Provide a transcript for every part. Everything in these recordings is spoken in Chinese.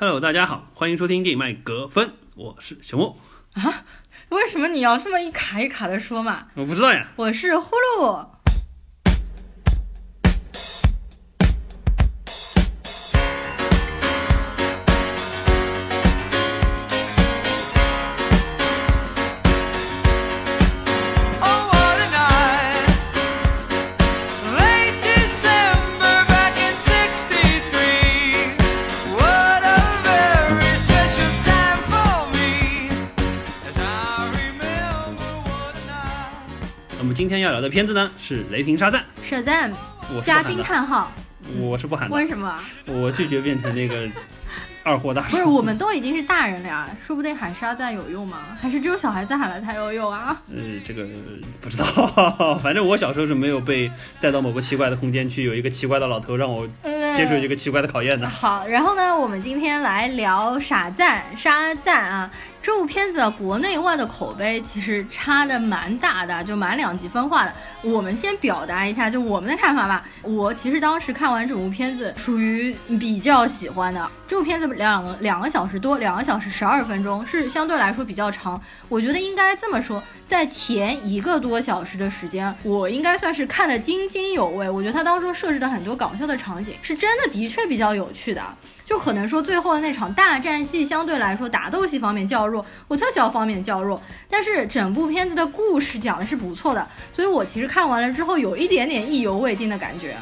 Hello，大家好，欢迎收听电影麦格芬，我是小莫。啊，为什么你要这么一卡一卡的说嘛？我不知道呀，我是呼噜。的片子呢是《雷霆沙赞 Shazam 我加惊叹号，我是不喊的为，什么？我拒绝变成那个二货大叔。不是，我们都已经是大人了呀，说不定喊沙赞有用吗？还是只有小孩子喊了才有用啊？呃，这个不知道，反正我小时候是没有被带到某个奇怪的空间去，有一个奇怪的老头让我嗯接受一个奇怪的考验的。好，然后呢，我们今天来聊傻赞沙赞啊。这部片子国内外的口碑其实差的蛮大的，就蛮两极分化的。我们先表达一下就我们的看法吧。我其实当时看完这部片子，属于比较喜欢的。这部片子两两个小时多，两个小时十二分钟，是相对来说比较长。我觉得应该这么说，在前一个多小时的时间，我应该算是看得津津有味。我觉得它当中设置的很多搞笑的场景，是真的的确比较有趣的。就可能说最后的那场大战戏相对来说打斗戏方面较弱，我特效方面较弱，但是整部片子的故事讲的是不错的，所以我其实看完了之后有一点点意犹未尽的感觉。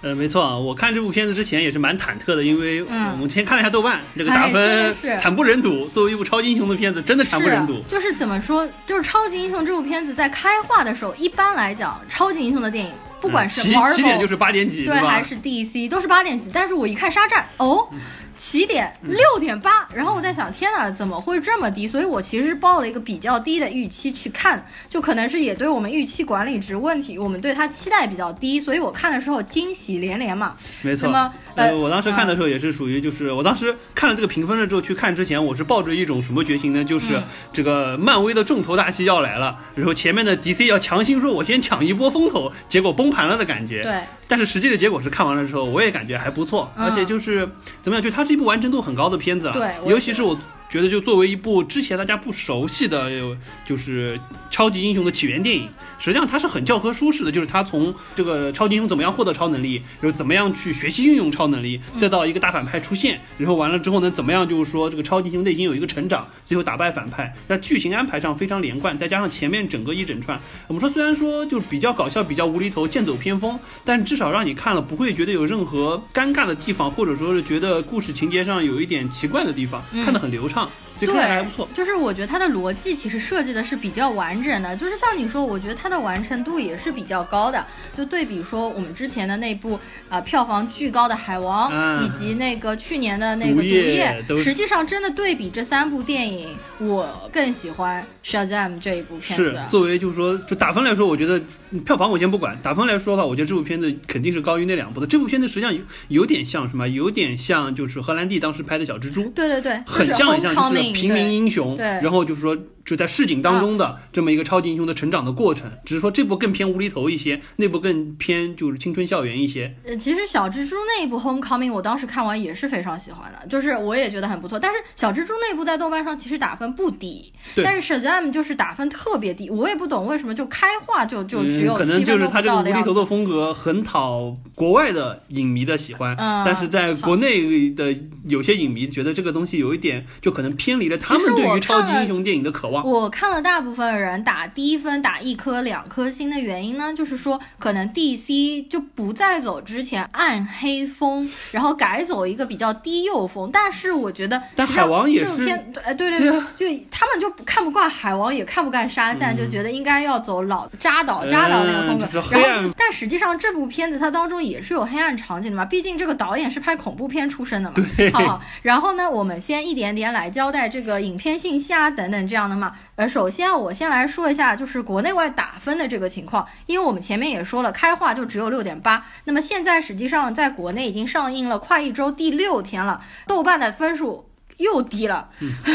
呃，没错啊，我看这部片子之前也是蛮忐忑的，因为嗯我们先看了一下豆瓣，这个打分是惨不忍睹。作为一部超级英雄的片子，真的惨不忍睹。就是怎么说，就是超级英雄这部片子在开画的时候，一般来讲，超级英雄的电影，不管是嗯起起点就是八点几，对还是 DC 都是八点几，但是我一看沙战，哦。起点嗯六点八，然后我在想，天哪，怎么会这么低？所以我其实是抱了一个比较低的预期去看，就可能是也对我们预期管理值问题，我们对它期待比较低，所以我看的时候惊喜连连嘛。没错。那么，呃，呃，我当时看的时候也是属于，就是我当时看了这个评分了之后去看之前，我是抱着一种什么决心呢？就是嗯这个漫威的重头大戏要来了，然后前面的 DC 要强行说我先抢一波风头，结果崩盘了的感觉。对，但是实际的结果是看完了之后，我也感觉还不错，嗯而且就是怎么样，就它是一部完成度很高的片子了。对尤其是我觉得，就作为一部之前大家不熟悉的，呃就是超级英雄的起源电影，实际上它是很教科书式的，就是它从这个超级英雄怎么样获得超能力，然后怎么样去学习运用超能力，嗯。再到一个大反派出现，然后完了之后呢，怎么样就是说这个超级英雄内心有一个成长，最后打败反派，那剧情安排上非常连贯，再加上前面整个一整串，我们说虽然说就是比较搞笑、比较无厘头、剑走偏锋，但至少让你看了不会觉得有任何尴尬的地方，或者说是觉得故事情节上有一点奇怪的地方，嗯。看得很流畅，所以看起来还不错。就是我觉得它的逻辑其实设计的是比较完整的，就是像你说，我觉得它的完成度也是比较高的。就对比说我们之前的那部啊、呃票房巨高的《海王》嗯以及那个去年的那个《毒毒液实际上真的对比这三部电影，我更喜欢《Shazam》这一部片子是子。作为就是说，就打分来说，我觉得嗯票房我先不管，打分来说的话，我觉得这部片子肯定是高于那两部的。这部片子实际上有有点像什么？有点像就是荷兰弟当时拍的小蜘蛛，对对对，很像很像，就是平民英雄，然后就是说就在市井当中的这么一个超级英雄的成长的过程。只是说这部更偏无厘头一些，那部更偏就是青春校园一些。呃，其实小蜘蛛那一部《Homecoming》，我当时看完也是非常喜欢的，就是我也觉得很不错。但是小蜘蛛那一部在豆瓣上其实打分不低，对但是 Shazam 就是打分特别低，我也不懂为什么就开画就就只有嗯，可七能就是他这个无。厘头的风格很讨国外的影迷的喜欢，嗯但是在国内的有些影迷觉得这个东西有一点就可能偏离了他们对于超级英雄电影的渴望。我看了大部分人打低分，打一颗两颗星的原因呢，就是说可能 DC 就不再走之前暗黑风，然后改走一个比较低幼风。但是我觉得，但海王也是这部片，对，对对就他们就看不惯海王，也看不惯沙赞，就觉得应该要走老扎导扎导那个风格。然后，但实际上这部片子它当中也是有黑暗场景的嘛，毕竟这个导演是拍恐怖片出身的嘛。好好，然后呢，我们先一点点来交代这个影片信息啊等等这样的嘛。呃，首先我先来说一下就是国内外打分的这个情况，因为我们前面也说了，开画就只有六点八，那么现在实际上在国内已经上映了快一周，第六天了，豆瓣的分数。又低了，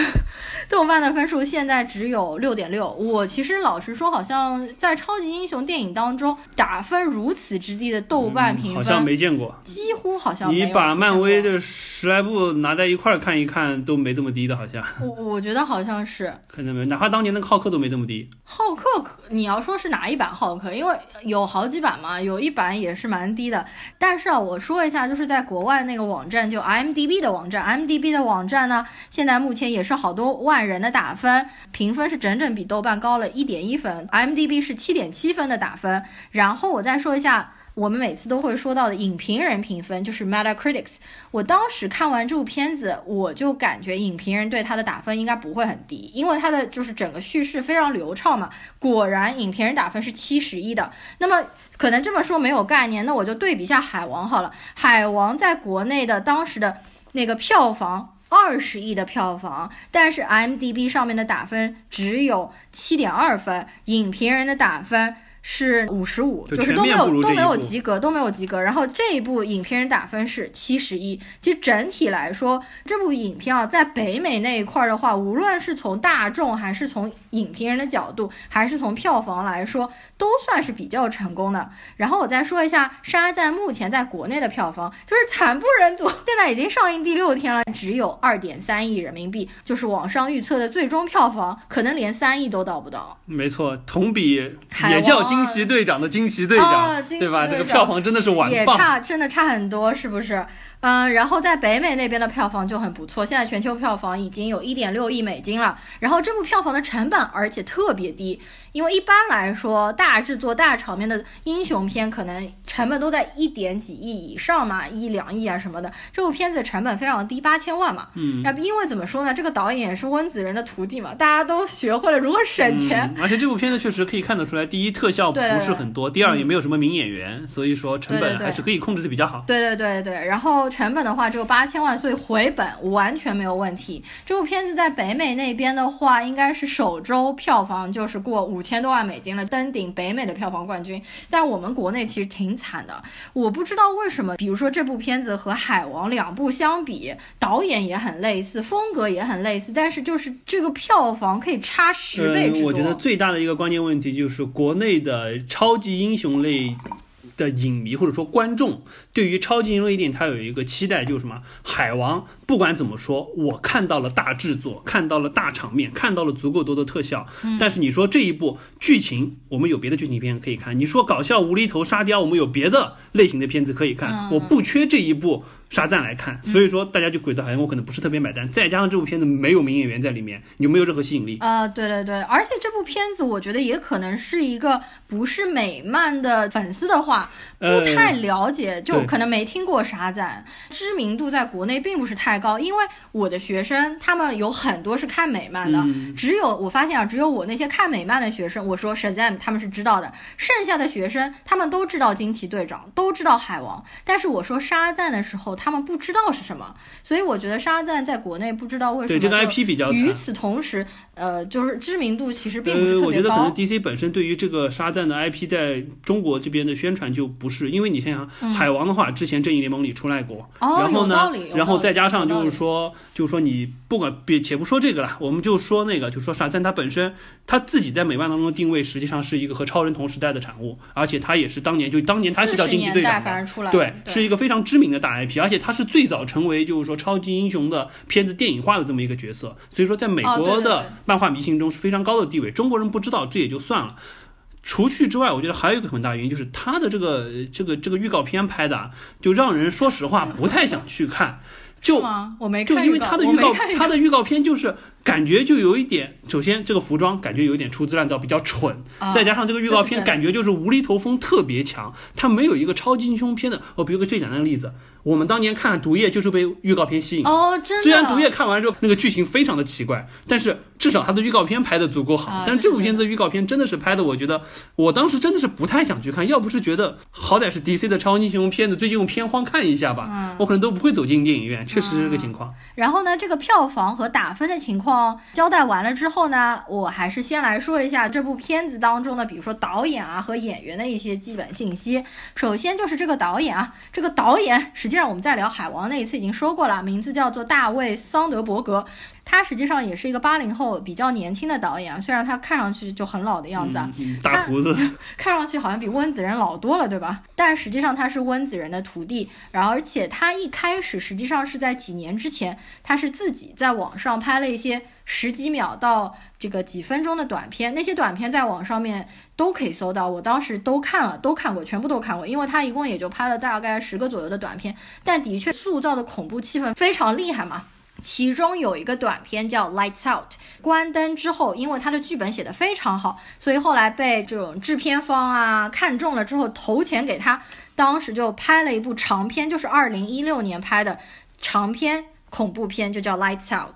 豆瓣的分数现在只有六点六。我其实老实说，好像在超级英雄电影当中打分如此之低的豆瓣评嗯好像分，没见过。几乎好像你把漫威，的十来部拿在一块儿看一看，都没这么低的，好像我我觉得好像是可能没，哪怕当年的浩克都没这么低。浩克可，你要说是哪一版浩克？因为有好几版嘛，有一版也是蛮低的。但是啊，我说一下，就是在国外那个网站，就 IMDB 的网站，IMDB 的网站呢，现在目前也是好多万人的打分，评分是整整比豆瓣高了一点一分，IMDB 是七点七分的打分。然后我再说一下。我们每次都会说到的影评人评分就是 Metacritic，s。我当时看完这部片子，我就感觉影评人对他的打分应该不会很低，因为他的就是整个叙事非常流畅嘛。果然，影评人打分是七十一的。那么可能这么说没有概念，那我就对比一下《海王》好了。《海王》在国内的当时的那个票房。二十亿的票房，但是 IMDB 上面的打分只有七点二分，影评人的打分是五十五，就就是都没有都没有及格，都没有及格。然后这一部影评人打分是七十一。其实整体来说，这部影片啊，在北美那一块儿的话，无论是从大众还是从影评人的角度，还是从票房来说，都算是比较成功的。然后我再说一下《沙赞》目前在国内的票房，就是惨不忍睹，现在已经上映第六天了，只有二点三亿人民币，就是网上预测的最终票房，可能连三亿都到不到。没错，同比也叫惊奇队长的惊奇队长，哦对吧？这个票房真的是完也。差真的差很多，是不是？嗯，然后在北美那边的票房就很不错，现在全球票房已经有一点六亿美金了。然后这部票房的成本而且特别低，因为一般来说大制作大场面的英雄片可能成本都在一点几亿以上嘛，一两亿啊什么的。这部片子成本非常低，八千万嘛。嗯，那因为怎么说呢，这个导演也是温子仁的徒弟嘛，大家都学会了如何省钱。嗯，而且这部片子确实可以看得出来，第一特效不是很多，第二也没有什么名演员，所以说成本还是可以控制的比较好。对对对对，然后成本的话只有八千万，所以回本完全没有问题。这部片子在北美那边的话，应该是首周票房就是过五千多万美金了，登顶北美的票房冠军。但我们国内其实挺惨的，我不知道为什么，比如说这部片子和《海王》两部相比，导演也很类似，风格也很类似，但是就是这个票房可以差十倍之嗯，多。我觉得最大的一个关键问题就是国内的超级英雄类的影迷或者说观众对于超级英雄电影，它有一个期待，就是什么？海王不管怎么说，我看到了大制作，看到了大场面，看到了足够多的特效。嗯但是你说这一部剧情，我们有别的剧情片可以看；你说搞笑无厘头沙雕，我们有别的类型的片子可以看。嗯我不缺这一部。沙赞来看，所以说大家就觉得好像我可能不是特别买单，再加上这部片子没有名演员在里面，有没有任何吸引力？呃，对对对，而且这部片子我觉得也可能是一个不是美漫的粉丝的话，不呃太了解，就可能没听过沙赞，知名度在国内并不是太高。因为我的学生他们有很多是看美漫的，嗯只有我发现啊，只有我那些看美漫的学生，我说 Shazam 他们是知道的，剩下的学生他们都知道惊奇队长，都知道海王，但是我说沙赞的时候，他们不知道是什么，所以我觉得沙赞在国内不知道为什么对这个 IP 比较与此同时，呃，就是知名度其实并不是呃，特别高。我觉得可能 DC 本身对于这个沙赞的 IP 在中国这边的宣传就不是，因为你想想，海王的话之前正义联盟里出来过，然后呢然后再加上就是说，就是说你不管别且不说这个了，我们就说那个，就说沙赞他本身他自己在美漫当中的定位实际上是一个和超人同时代的产物，而且他也是当年就当年他是叫惊奇队长嘛。对，是一个非常知名的大 IP，而且他是最早成为就是说超级英雄的片子电影化的这么一个角色，所以说在美国的漫画迷心中是非常高的地位。中国人不知道这也就算了。除去之外，我觉得还有一个很大原因就是他的这个这个这个预告片拍的啊，就让人说实话不太想去看，就吗？我没就因为他的预告他的预告片就是感觉就有一点，首先这个服装感觉有一点粗制滥造，比较蠢，啊再加上这个预告片感觉就是无厘头风特别强，它没有一个超级英雄片的。我比如个最简单的例子，我们当年看《毒液》就是被预告片吸引。哦，真的。虽然《毒液》看完之后那个剧情非常的奇怪，但是至少它的预告片拍的足够好。啊但是这部片子预告片真的是拍的，我觉得我当时真的是不太想去看，要不是觉得好歹是 DC 的超级英雄片子，最近用片荒看一下吧，嗯我可能都不会走进电影院，确实是这个情况。然后呢，这个票房和打分的情况交代完了之后呢，我还是先来说一下这部片子当中的，比如说导演啊和演员的一些基本信息。首先就是这个导演啊，这个导演实既然我们在聊《海王》那一次已经说过了，名字叫做大卫·桑德伯格。他实际上也是一个八零后比较年轻的导演啊，虽然他看上去就很老的样子大胡子，看上去好像比温子仁老多了，对吧？但实际上他是温子仁的徒弟，然后而且他一开始实际上是在几年之前，他是自己在网上拍了一些十几秒到这个几分钟的短片，那些短片在网上面都可以搜到，我当时都看了，都看过，全部都看过，因为他一共也就拍了大概十个左右的短片，但的确塑造的恐怖气氛非常厉害嘛。其中有一个短片叫《Lights Out》，关灯之后，因为他的剧本写得非常好，所以后来被这种制片方啊看中了之后投钱给他，当时就拍了一部长片，就是二零一六年拍的长篇恐怖片，就叫《Lights Out》。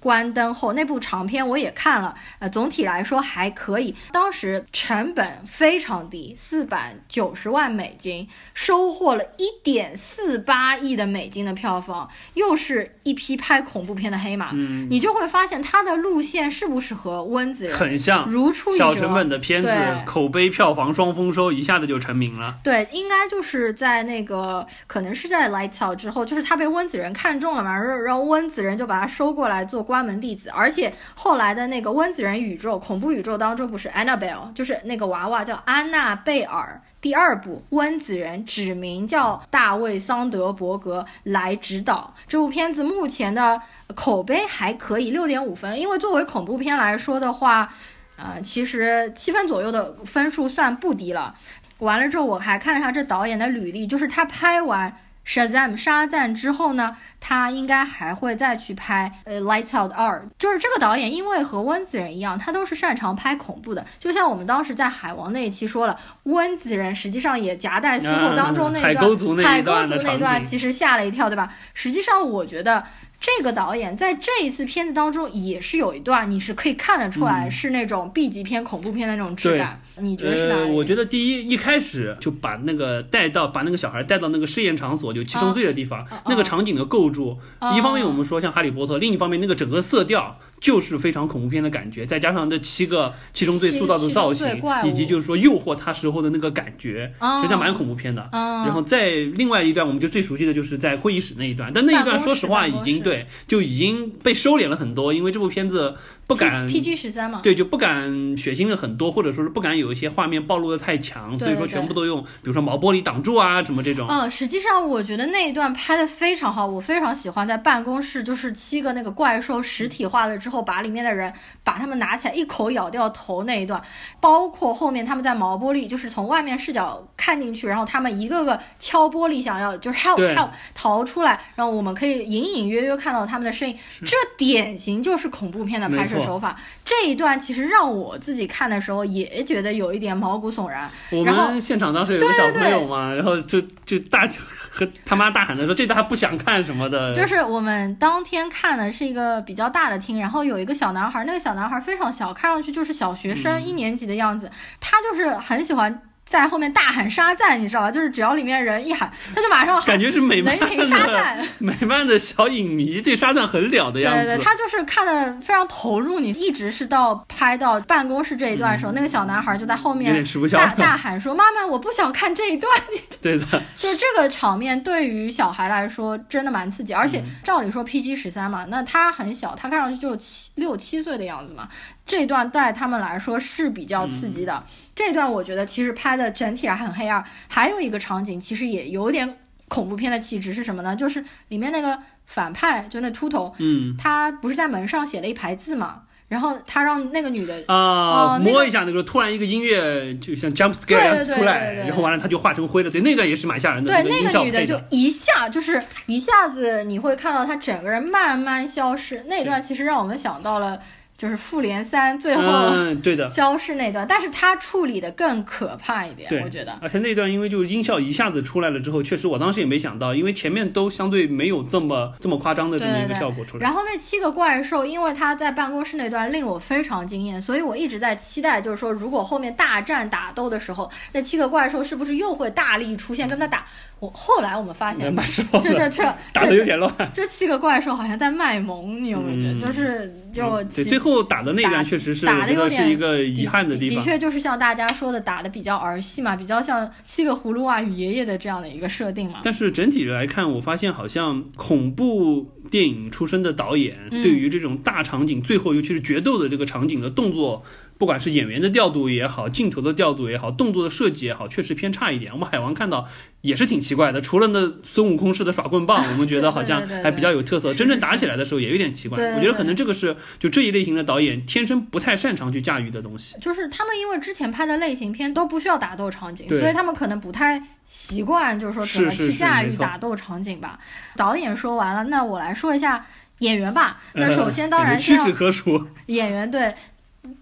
关灯后那部长片我也看了，呃，总体来说还可以。当时成本非常低，四百九十万美金，收获了一点四八亿的美金的票房，又是一批拍恐怖片的黑马。嗯，你就会发现它的路线是不是和温子仁很像如出一辙？小成本的片子对，口碑票房双丰收，一下子就成名了。对，应该就是在那个，可能是在 Lights Out 之后，就是他被温子仁看中了嘛，然后然后温子仁就把他收过来做关门弟子，而且后来的那个温子仁宇宙恐怖宇宙当中，不是 Annabelle，就是那个娃娃叫安娜贝尔。第二部，温子仁指名叫大卫桑德伯格来指导这部片子，目前的口碑还可以，六点五分。因为作为恐怖片来说的话，呃，其实七分左右的分数算不低了。完了之后，我还看了一下这导演的履历，就是他拍完《Shazam》沙赞之后呢，他应该还会再去拍呃《Lights Out 二》。就是这个导演，因为和温子仁一样，他都是擅长拍恐怖的。就像我们当时在海王那一期说了，温子仁实际上也夹带私货当中那一段、嗯海沟族那段其实吓了一跳，对吧？实际上，我觉得。这个导演在这一次片子当中也是有一段，你是可以看得出来嗯是那种 B 级片、恐怖片的那种质感。你觉得是哪？我觉得第一一开始就把那个带到把那个小孩带到那个试验场所，就七宗罪的地方，哦那个场景的构筑，哦一方面我们说像哈利波特，另一方面那个整个色调就是非常恐怖片的感觉，再加上这七个七宗罪塑造的造型以及就是说诱惑他时候的那个感觉，哦实际上蛮恐怖片的。嗯，然后在另外一段，我们就最熟悉的就是在会议室那一段，但那一段说实话已经对就已经被收敛了很多，因为这部片子不敢 P G 十三嘛，对，就不敢血腥的很多，或者说是不敢有一些画面暴露的太强，所以说全部都用，比如说毛玻璃挡住啊，什么这种。嗯，实际上我觉得那一段拍的非常好，我非常喜欢在办公室，就是七个那个怪兽实体化了之后，把里面的人把他们拿起来一口咬掉头那一段，包括后面他们在毛玻璃，就是从外面视角看进去，然后他们一个个敲玻璃想要就是 help help 逃出来，然后我们可以隐隐约约看到他们的身影，这典型就是恐怖片的拍摄手法。这一段其实让我自己看的时候也觉得有一点毛骨悚然。我然后们现场当时有一个小朋友嘛，然后就就大和他妈大喊的说这段他不想看什么的，就是我们当天看的是一个比较大的厅，然后有一个小男孩，那个小男孩非常小，看上去就是小学生、嗯一年级的样子，他就是很喜欢在后面大喊沙赞，你知道吧？就是只要里面人一喊，他就马上喊感觉是美赞。美漫的小影迷对沙赞很了的样子。对对对，他就是看的非常投入，你一直是到拍到办公室这一段的时候，那个小男孩就在后面点吃不消大大喊说：“妈妈，我不想看这一段。”对的，就是这个场面对于小孩来说真的蛮刺激，而且嗯照理说 PG 十三嘛，那他很小，他看上去就七六七岁的样子嘛，这段对他们来说是比较刺激的。嗯这段我觉得其实拍的整体还很黑暗，还有一个场景其实也有点恐怖片的气质是什么呢？就是里面那个反派，就那秃头，嗯他不是在门上写了一排字嘛，然后他让那个女的啊，摸一下那个，突然一个音乐就像 jump scare 对一样出来，对对对然后完了他就化成灰了，对，那段也是蛮吓人的，对，那个女的就。一下就是一下子，你会看到她整个人慢慢消失。那段其实让我们想到了，就是复联三最后嗯，对的，消失那段，但是他处理的更可怕一点，我觉得。而且那段因为就是音效一下子出来了之后，确实我当时也没想到，因为前面都相对没有这么这么夸张的这么一个效果出来。然后那七个怪兽，因为他在办公室那段令我非常惊艳，所以我一直在期待，就是说如果后面大战打斗的时候，那七个怪兽是不是又会大力出现跟他打？我后来我们发现，这 这这打的有点乱。这七个怪兽好像在卖萌，你有没有觉得？嗯就是就最后打的那一段确实是打的有点是一个遗憾的地方。的确就是像大家说的打的比较儿戏嘛，比较像七个葫芦娃与爷爷的这样的一个设定嘛。但是整体来看，我发现好像恐怖电影出身的导演，嗯对于这种大场景，最后尤其是决斗的这个场景的动作。不管是演员的调度也好，镜头的调度也好，动作的设计也好，确实偏差一点。我们海王看到也是挺奇怪的，除了那孙悟空式的耍棍棒，我们觉得好像还比较有特色。是真正打起来的时候也有点奇怪。我觉得可能这个是就这一类型的导演天生不太擅长去驾驭的东西。就是他们因为之前拍的类型片都不需要打斗场景，所以他们可能不太习惯，就是说怎么去驾驭打斗场景吧。导演说完了，那我来说一下演员吧。那呃首先当然屈指可数。演员对，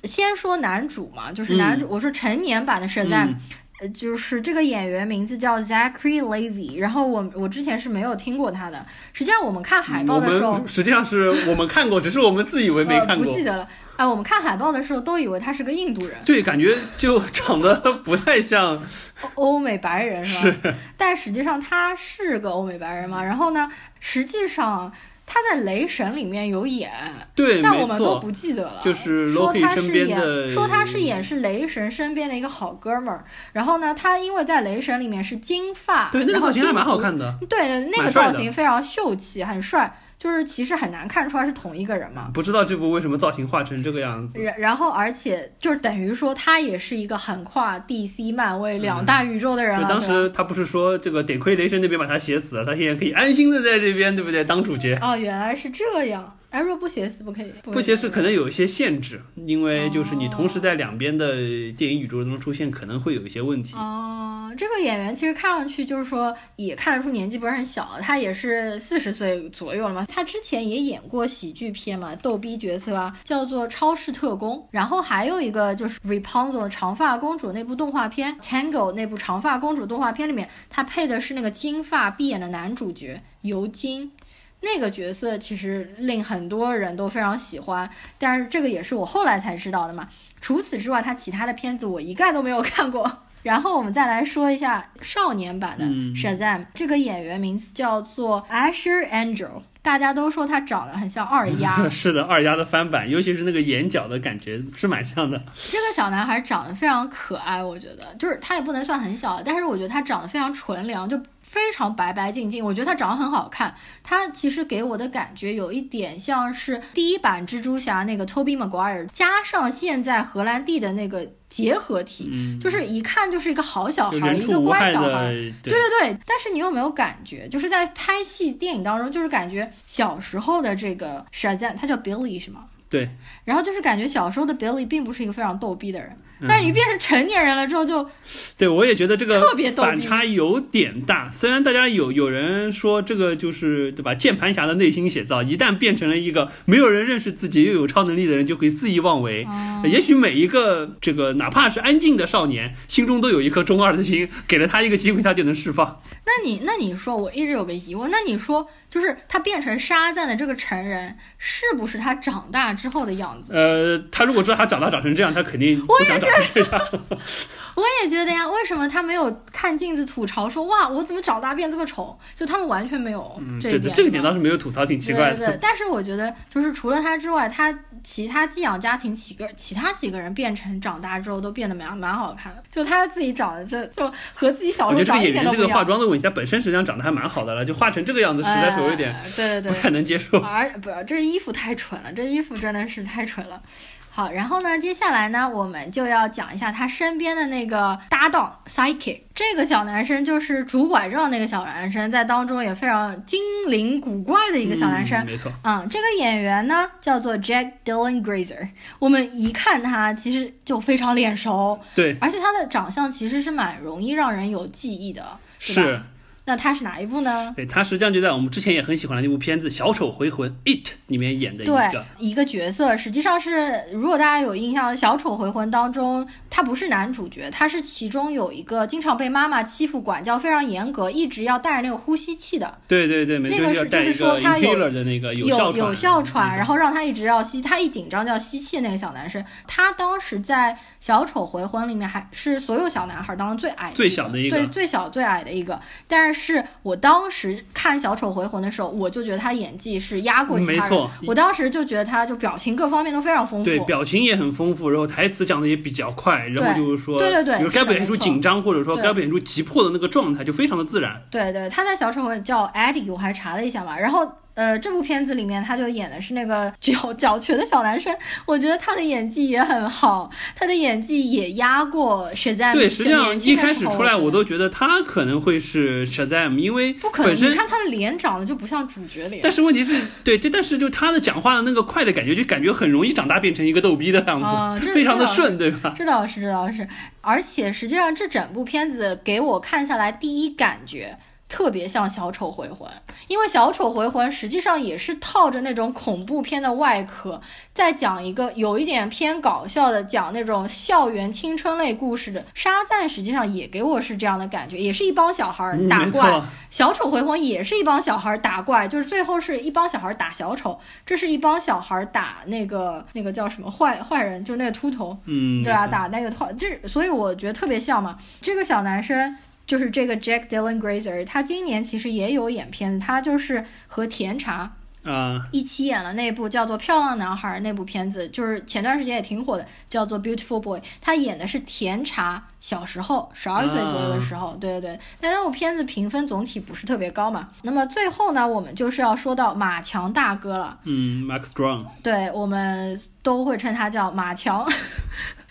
先说男主嘛，就是男主，我说成年版的射赞。嗯呃，就是这个演员名字叫 Zachary Levy，然后我我之前是没有听过他的。实际上我们看海报的时候，实际上是我们看过，只是我们自以为没呃看过。不记得了。哎、我们看海报的时候都以为他是个印度人，对，感觉就长得不太像。欧美白人是吧？但实际上他是个欧美白人嘛。然后呢，实际上他在《雷神》里面有演，对，没但我们都。不记得了。就是说他是演，说他是演是雷神身边的一个好哥们儿。然后呢，他因为在雷神里面是金发，对，那个造型还蛮好看的。对，那个造型非常秀气，很帅。就是其实很难看出来是同一个人嘛。不知道这部为什么造型画成这个样子。然然后，而且就是等于说，他也是一个横跨 DC、漫威两大宇宙的人了。就当时他不是说这个得亏雷神那边把他写死了，他现在可以安心的在这边，对不对？当主角。哦，原来是这样。哎，若不斜视不可以？不斜视可能有一些限制，因为就是你同时在两边的电影宇宙中出现，可能会有一些问题。哦，这个演员其实看上去就是说也看得出年纪不是很小，他也是四十岁左右了嘛。他之前也演过喜剧片嘛，逗逼角色啊，叫做《超市特工》。然后还有一个就是 Rapunzel 长发公主那部动画片，Tango 那部长发公主动画片里面，他配的是那个金发碧眼的男主角尤金。那个角色其实令很多人都非常喜欢，但是这个也是我后来才知道的嘛。除此之外，他其他的片子我一概都没有看过。然后我们再来说一下少年版的嗯 Shazam，、这个演员名字叫做 Asher Angel，大家都说他长得很像二 丫。是的，二丫的翻版，尤其是那个眼角的感觉是蛮像的。这个小男孩长得非常可爱，我觉得就是他也不能算很小，但是我觉得他长得非常纯良，就非常白白净净。我觉得他长得很好看，他其实给我的感觉有一点像是第一版蜘蛛侠那个 Tobey Maguire 加上现在荷兰弟的那个结合体，嗯，就是一看就是一个好小孩，一个乖小孩。的，对对对，但是你有没有感觉，就是在拍戏电影当中，就是感觉小时候的这个 Shazam，他叫 Billy 是吗？对，然后就是感觉小时候的 Billy 并不是一个非常逗逼的人，嗯但是一变成成年人了之后就，对，我也觉得这个特别反差有点大。虽然大家有有人说这个就是对吧，键盘侠的内心写照，一旦变成了一个没有人认识自己又有超能力的人，就会肆意妄为。嗯也许每一个这个哪怕是安静的少年，心中都有一颗中二的心，给了他一个机会，他就能释放。那你那你说，我一直有个疑问，那你说就是他变成沙赞的这个成人，是不是他长大之后的样子？呃，他如果知道他长大长成这样，他肯定不想长成这样。我也觉得呀，为什么他没有看镜子吐槽说哇，我怎么长大变这么丑？就他们完全没有嗯，这一点。这个这个点倒是没有吐槽，挺奇怪的。对对对，但是我觉得，就是除了他之外，他其他寄养家庭几个其他几个人变成长大之后都变得蛮蛮好看的，就他自己长得这就和自己小时候长得一演员这个化点都不一样。妆的问题，他本身实际上长得还蛮好的了，就化成这个样子，实在是有一点哎对对对，不太能接受。而不，这衣服太蠢了，这衣服真的是太蠢了。好，然后呢，接下来呢，我们就要讲一下他身边的那个搭档 Psychic，这个小男生就是拄拐杖那个小男生，在当中也非常精灵古怪的一个小男生。嗯没错。嗯，这个演员呢叫做 Jack Dylan Grazer，我们一看他其实就非常脸熟，对，而且他的长相其实是蛮容易让人有记忆的，对吧？是，那他是哪一部呢？对他实际上就在我们之前也很喜欢的那部片子《小丑回魂》It 里面演的一对个。，一个角色，实际上是，如果大家有印象，《小丑回魂》当中，他不是男主角，他是其中有一个经常被妈妈欺负、管教非常严格，一直要带着那个呼吸器的，对对对，每那个是就是说他有的那个有效有哮喘，然后后让他一直要吸，他一紧张就要吸气的那个小男生，他当时在《小丑回魂》里面还是所有小男孩当中最矮的最小的一个对，最小最矮的一个。但是我当时看《小丑回魂》的时候，我就觉得他演技是压过其他人，没错我当时就觉得他就表情各方面都非常丰富，对表情也很丰富，然后台词讲的也比较快，然后就是说，对对对比如该表现出紧张，或者说该表现出急迫的那个状态，就非常的自然。对对，他在小丑回叫 Eddie，我还查了一下嘛，然后呃，这部片子里面他就演的是那个脚 脚瘸的小男生，我觉得他的演技也很好，他的演技也压过 Shazam。对，实际上一开始出来，我都觉得他可能会是 Shazam，因为不可能。你看他的脸长得就不像主角脸。但是问题是，对，这但是就他的讲话的那个快的感觉，就感觉很容易长大变成一个逗逼的样子，啊非常的顺，对吧？这倒是，这倒是。而且实际上，这整部片子给我看下来，第一感觉特别像《小丑回魂》，因为《小丑回魂》实际上也是套着那种恐怖片的外壳，在讲一个有一点偏搞笑的，讲那种校园青春类故事的。沙赞实际上也给我是这样的感觉，也是一帮小孩打怪。小丑回魂也是一帮小孩儿打怪，就是最后是一帮小孩儿打小丑，这是一帮小孩儿打那个那个叫什么坏坏人，就是那个秃头。嗯，对啊，打那个套，这所以我觉得特别像嘛。这个小男生就是这个 Jack Dylan Grazer，他今年其实也有演片子，他就是和甜茶啊，一起演了那部叫做《漂亮男孩》那部片子，就是前段时间也挺火的，叫做《Beautiful Boy》。他演的是甜茶小时候，十二岁左右的时候，对对对。但那部片子评分总体不是特别高嘛。那么最后呢，我们就是要说到马强大哥了。嗯，Max Strong，对我们都会称他叫马强，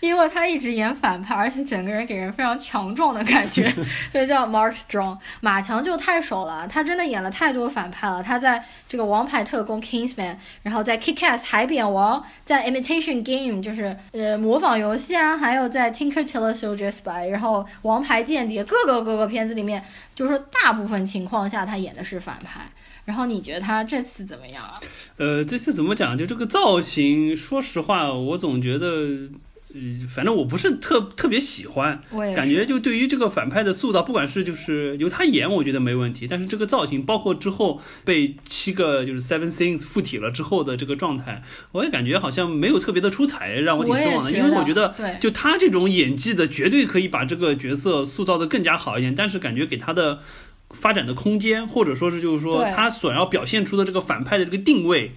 因为他一直演反派，而且整个人给人非常强壮的感觉，所以叫 Mark Strong。马强就太熟了，他真的演了太多反派了。他在这个《王牌特工》Kingsman，然后在 Kick-Ass 海扁王，在 Imitation Game 就是呃模仿游戏啊，还有在 Tinker Tailor Soldier Spy，然后王牌间谍各个各个片子里面，就是说大部分情况下他演的是反派。然后你觉得他这次怎么样啊？呃，这次怎么讲？就这个造型，说实话，我总觉得，呃，反正我不是特特别喜欢。感觉就对于这个反派的塑造，不管是就是由他演，我觉得没问题。但是这个造型，包括之后被七个就是 Seven Things 附体了之后的这个状态，我也感觉好像没有特别的出彩，让我挺失望的。因为我觉得，对就他这种演技的，绝对可以把这个角色塑造的更加好一点。但是感觉给他的发展的空间，或者说是就是说他所要表现出的这个反派的这个定位。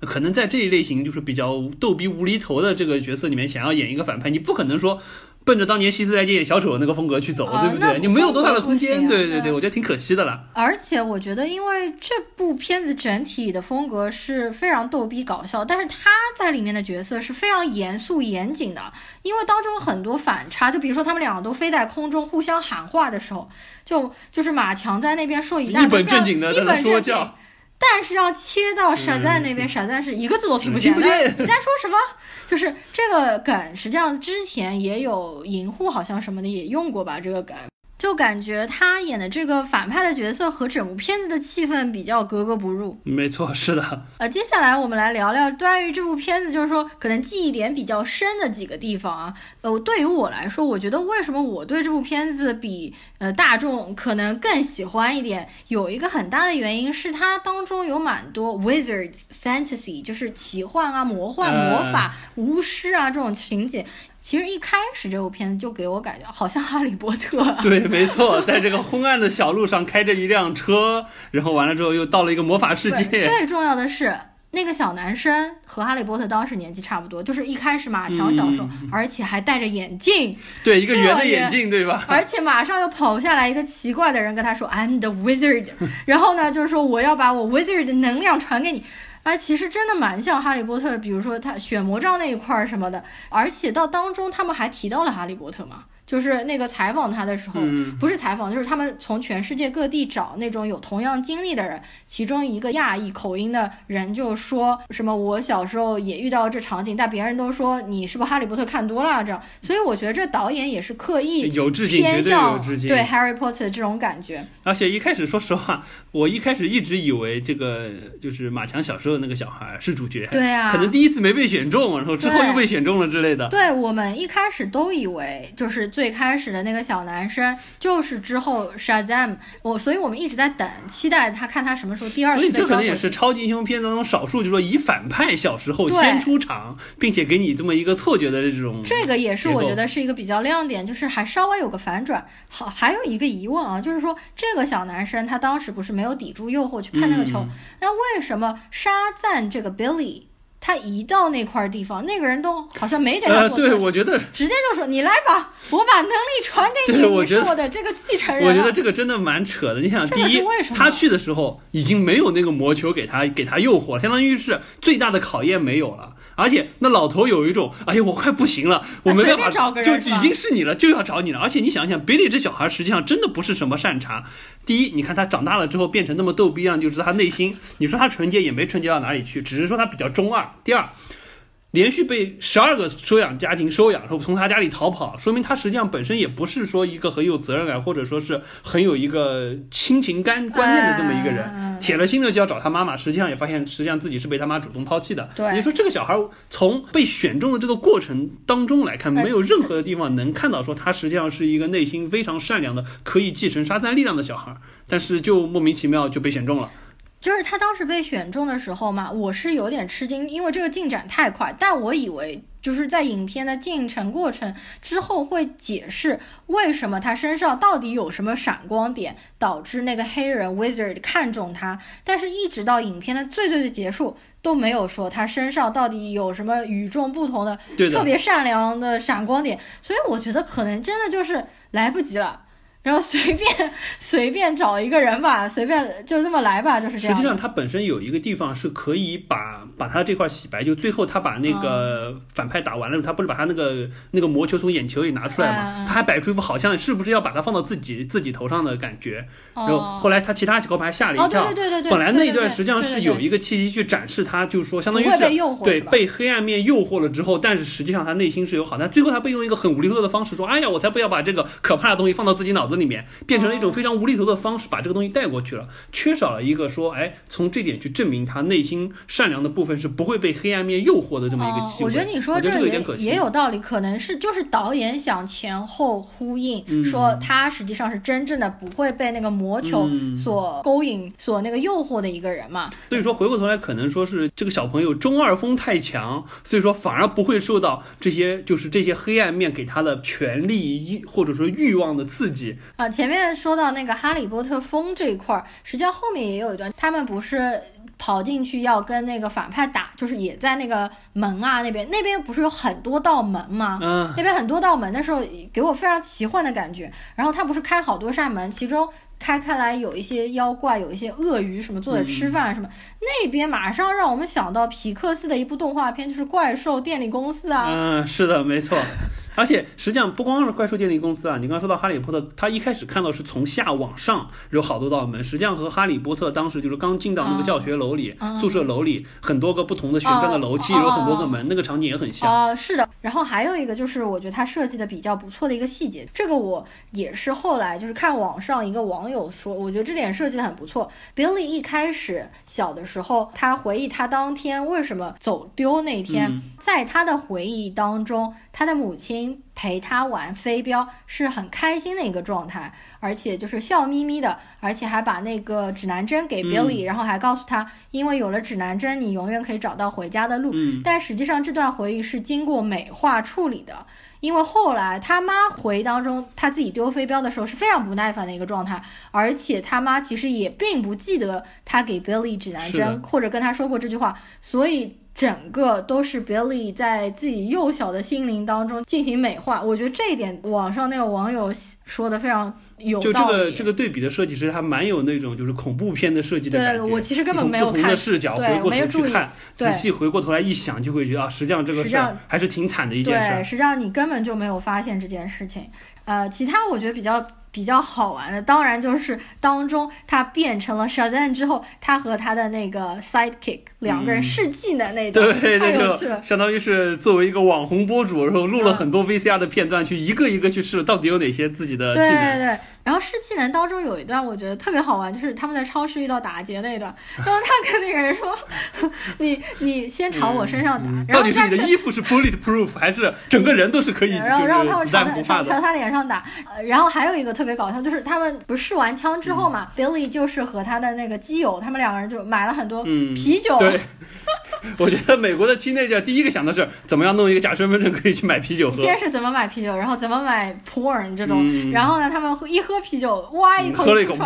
可能在这一类型就是比较逗逼无厘头的这个角色里面，想要演一个反派，你不可能说奔着当年希斯莱杰演小丑的那个风格去走，啊对不对？你没有多大的空间，对对对对，我觉得挺可惜的啦。而且我觉得，因为这部片子整体的风格是非常逗逼搞笑，但是他在里面的角色是非常严肃严谨的，因为当中有很多反差，就比如说他们两个都飞在空中互相喊话的时候，就就是马强在那边说一大堆一本正经的在那一本正经说教，但是要切到傻赞那边，傻赞是一个字都听不见，听不见哎你在说什么？就是这个梗，实际上之前也有银护好像什么的也用过吧，这个梗。就感觉他演的这个反派的角色和整部片子的气氛比较格格不入。没错，是的，呃，接下来我们来聊聊关于这部片子，就是说可能记忆点比较深的几个地方啊。呃，对于我来说，我觉得为什么我对这部片子比呃大众可能更喜欢一点，有一个很大的原因是它当中有蛮多 wizard fantasy，就是奇幻啊、魔幻、呃魔法、巫师啊这种情节。其实一开始这部片子就给我感觉好像哈利波特，对，没错，在这个昏暗的小路上开着一辆车，然后完了之后又到了一个魔法世，界，最重要的是。那个小男生和哈利波特当时年纪差不多，就是一开始马强小时候，嗯而且还戴着眼镜，对，一个圆的眼镜，对吧？而且马上又跑下来一个奇怪的人跟他说 “I'm the wizard”，然后呢，就是说我要把我 wizard 的能量传给你。哎，其实真的蛮像哈利波特，比如说他选魔杖那一块儿什么的，而且到当中他们还提到了哈利波特嘛，就是那个采访他的时候，嗯不是采访，就是他们从全世界各地找那种有同样经历的人，其中一个亚裔口音的人就说什么我小时候也遇到这场景，但别人都说你是不是哈利波特看多了啊这样，所以我觉得这导演也是刻意有致敬，偏向有致敬。对 Harry Potter 的这种感觉。而且一开始，说实话，我一开始一直以为这个就是马强小时候的那个小孩是主角，对啊可能第一次没被选中，然后之后又被选中了之类的。对我们一开始都以为就是最开始的那个小男生就是之后 Shazam，我所以我们一直在等，期待他看他什么时候第二次所以这可能也。是超级英雄片当中少数，就是说以反派小时候先出场，并且给你这么一个错觉的这种。这个也是我觉得是一个比较亮点，就是还稍微有个反转。好，还有一个疑问啊，就是说这个小男生他当时不是没有抵住诱惑去判那个球，嗯那为什么沙赞这个 Billy？他一到那块地方，那个人都好像没给他呃，对，做测试我觉得直接就说你来吧，我把能力传给你，你是我的这个继承人啊。我觉得这个真的蛮扯的。你想，这个第一他去的时候已经没有那个魔球给他给他诱惑，相当于是最大的考验没有了。而且那老头有一种，哎呀，我快不行了，我没办法就已经是你了，就要找你了。而且你想想，比利这小孩实际上真的不是什么善茬。第一，你看他长大了之后变成那么逗逼样，就知道他内心，你说他纯洁也没纯洁到哪里去，只是说他比较中二。第二，连续被十二个收养家庭收养，说从他家里逃跑，说明他实际上本身也不是说一个很有责任感，或者说是很有一个亲情观观念的这么一个人。嗯铁了心的就要找他妈妈，实际上也发现，实际上自己是被他妈主动抛弃的。对你说这个小孩从被选中的这个过程当中来看，哎没有任何的地方能看到说他实际上是一个内心非常善良的，可以继承沙赞力量的小孩，但是就莫名其妙就被选中了。就是他当时被选中的时候嘛，我是有点吃惊，因为这个进展太快。但我以为就是在影片的进程过程之后会解释为什么他身上到底有什么闪光点，导致那个黑人 wizard 看中他。但是，一直到影片的最最的结束都没有说他身上到底有什么与众不同的、特别善良的闪光点。所以，我觉得可能真的就是来不及了。然后随便随便找一个人吧，随便就这么来吧，就是这样。实际上，他本身有一个地方是可以把把他这块洗白，就最后他把那个反派打完了，他不是把他那个那个魔球从眼球里拿出来嘛？嗯他还摆出一副好像是不是要把它放到自己自己头上的感觉。然后哦后来他其他几个牌吓了哦一跳。对对对对对本来那一段实际上是有一个契机去展示他，就是说相当于是对被黑暗面诱惑了之后，但是实际上他内心是有好，但最后他被用一个很无厘头的方式说：“哎呀，我才不要把这个可怕的东西放到自己脑子里面，变成了一种非常无厘头的方式把这个东西带过去了。”缺少了一个说，哎，从这点去证明他内心善良的部分是不会被黑暗面诱惑的这么一个哦机会。我觉得你说这个有也点可惜。也有道理，可能是就是导演想前后呼应，嗯说他实际上是真正的不会被那个魔球嗯所勾引、所那个诱惑的一个人嘛。所以说回过头来，可能说是这个小朋友中二风太强，所以说反而不会受到这些就是这些黑暗面给他的权力或者说欲望的刺激。啊，前面说到那个哈利波特风这一块儿，实际上后面也有一段，他们不是跑进去要跟那个反派打，就是也在那个门啊那边，那边不是有很多道门吗？嗯，那边很多道门的时候，给我非常奇幻的感觉。然后他不是开好多扇门，其中开开来有一些妖怪，有一些鳄鱼什么坐着吃饭什么，那边马上让我们想到皮克斯的一部动画片，就是《怪兽电力公司》啊。嗯，是的，没错。而且实际上不光是怪兽电力公司啊，你刚刚说到哈利波特，他一开始看到是从下往上有好多道门，实际上和哈利波特当时就是刚进到那个教学楼里、嗯宿舍楼里，很多个不同的旋转的楼梯，哦有很多个门，那个场景也很像。哦、是的。然后还有一个就是，我觉得他设计的比较不错的一个细节，这个我也是后来就是看网上一个网友说，我觉得这点设计的很不错。Billy 一开始小的时候，他回忆他当天为什么走丢那天，嗯在他的回忆当中，他的母亲陪他玩飞镖是很开心的一个状态，而且就是笑眯眯的，而且还把那个指南针给 Billy，、然后还告诉他，因为有了指南针，你永远可以找到回家的路。嗯但实际上这段回忆是经过美化处理的。因为后来他妈回忆当中，他自己丢飞镖的时候是非常不耐烦的一个状态，而且他妈其实也并不记得他给 Billy 指南针，或者跟他说过这句话，所以整个都是 Billy 在自己幼小的心灵当中进行美化。我觉得这一点，网上那个网友说的非常有就这。个这个对比的设计师他蛮有那种就是恐怖片的设计的对感觉。我其实根本没有从不同的看视角回过头去看，仔细回过头来一想，就会觉得啊，实际上这个事还是挺惨的一件事对，实际上你根本就没有发现这件事情。呃，其他我觉得比较比较好玩的，当然就是当中他变成了 Shazam 之后，他和他的那个 sidekick 两个人嗯试技能那段，对，太那个。相当于是作为一个网红博主，然后录了很多 VCR 的片段，去一个一个去试，到底有哪些自己的技对对。对，然后试技能当中有一段我觉得特别好玩，就是他们在超市遇到打劫那一段，然后他跟那个人说：“ 你你先朝我身上打，嗯然后他到底是你的衣服是 bulletproof，还是整个人都是可以然后让他们朝？朝朝他脸上打，呃然后还有一个特别搞笑，就是他们不是试完枪之后嘛、b i l l y 就是和他的那个基友，他们两个人就买了很多嗯啤酒，对，我觉得美国的 teenager 第一个想的是怎么样弄一个假身份证可以去买啤酒喝。先是怎么买啤酒，然后怎么买 porn 这种，嗯然后呢，他们喝一喝啤酒，哇一口喝了一口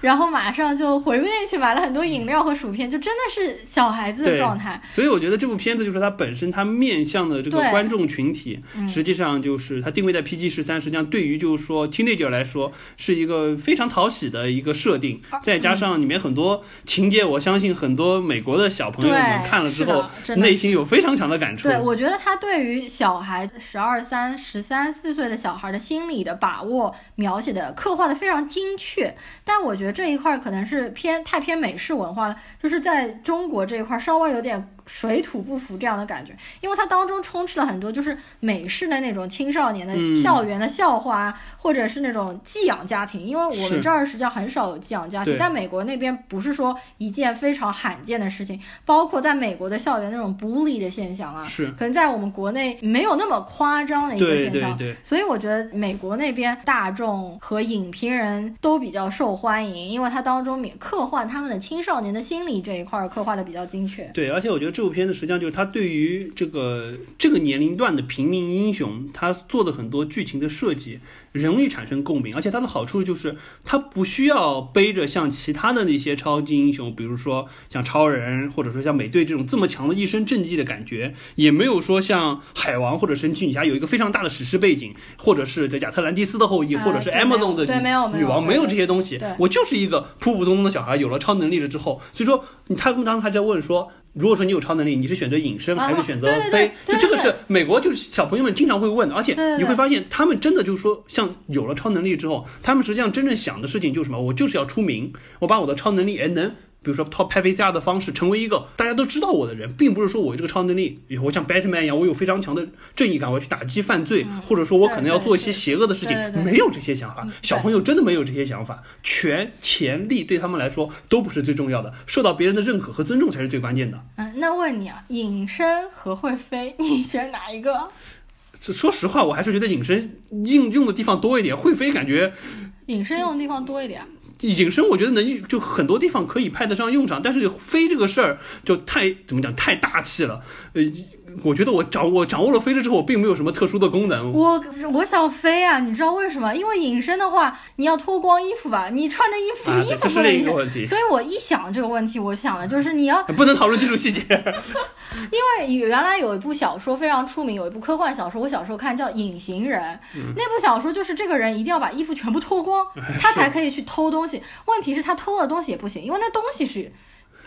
然后马上就回不进去，买了很多饮料和薯片，就真的是小孩子的状态。所以我觉得这部片子就是它本身它面向的这个观众群体，嗯实际上就是它定位在 PG 十三，实际上对于就是说 teenager 来说是一个非常讨喜的一个设定，啊再加上里面很多情节，我相信很多美国的小朋友们看了之后，内心有非常强的感触。对，我觉得他对于小孩十二三、十三四岁的小孩的心理的把握、描写的刻画的非常精确，但我觉得这一块可能是偏太偏美式文化了，就是在中国这一块稍微有点水土不服这样的感觉，因为它当中充斥了很多就是美式的那种青少年的嗯。校园的笑话啊，或者是那种寄养家庭，因为我们这儿实际上很少有寄养家庭，但美国那边不是说一件非常罕见的事情，包括在美国的校园那种 bully 的现象啊，是。可能在我们国内没有那么夸张的一个现象。对对，所以我觉得美国那边大众和影评人都比较受欢迎，因为它当中免刻画他们的青少年的心理这一块儿刻画的比较精确。对，而且我觉得这部片子实际上就是他对于这个这个年龄段的平民英雄，他做的很多剧情的设计，容易产生共鸣。而且它的好处就是，他不需要背着像其他的那些超级英雄，比如说像超人或者说像美队这种这么强的一身正气的感觉，也没有说像海王或者神奇女侠有一个非常大的史诗背景，或者是对亚特兰蒂斯的后裔，啊或者是 Amazon 的女王，没有这些东西。我就是一个普普通通的小孩，有了超能力了之后，所以说你他们当时还在问说。如果说你有超能力，你是选择隐身啊还是选择飞？就这个是美国就是小朋友们经常会问的，而且你会发现他们真的就是说，像有了超能力之后，他们实际上真正想的事情就是什么？我就是要出名，我把我的超能力哎能。比如说，靠拍 VCR 的方式成为一个大家都知道我的人，并不是说我这个超能力，我像 Batman 一样，我有非常强的正义感，我要去打击犯罪，或者说我可能要做一些邪恶的事情对对，对没有这些想法嗯。小朋友真的没有这些想法，权、钱、力对他们来说都不是最重要的，受到别人的认可和尊重才是最关键的。嗯，那问你啊，隐身和会飞，你选哪一个？这说实话，我还是觉得隐身应用的地方多一点，会飞感觉隐身用的地方多一点。隐身，我觉得能就很多地方可以派得上用场，但是飞这个事儿就太怎么讲太大气了。呃，我觉得我掌我掌握了飞了之后，我并没有什么特殊的功能。我我想飞啊，你知道为什么？因为隐身的话，你要脱光衣服吧，你穿着衣服，啊，衣服不能隐身。一个问题，所以我一想这个问题，我想的就是你要，不能讨论技术细节。因为原来有一部小说非常出名，有一部科幻小说，我小时候看叫《隐形人》，嗯那部小说就是这个人一定要把衣服全部脱光，哎他才可以去偷东西。问题是，他偷的东西也不行，因为那东西是。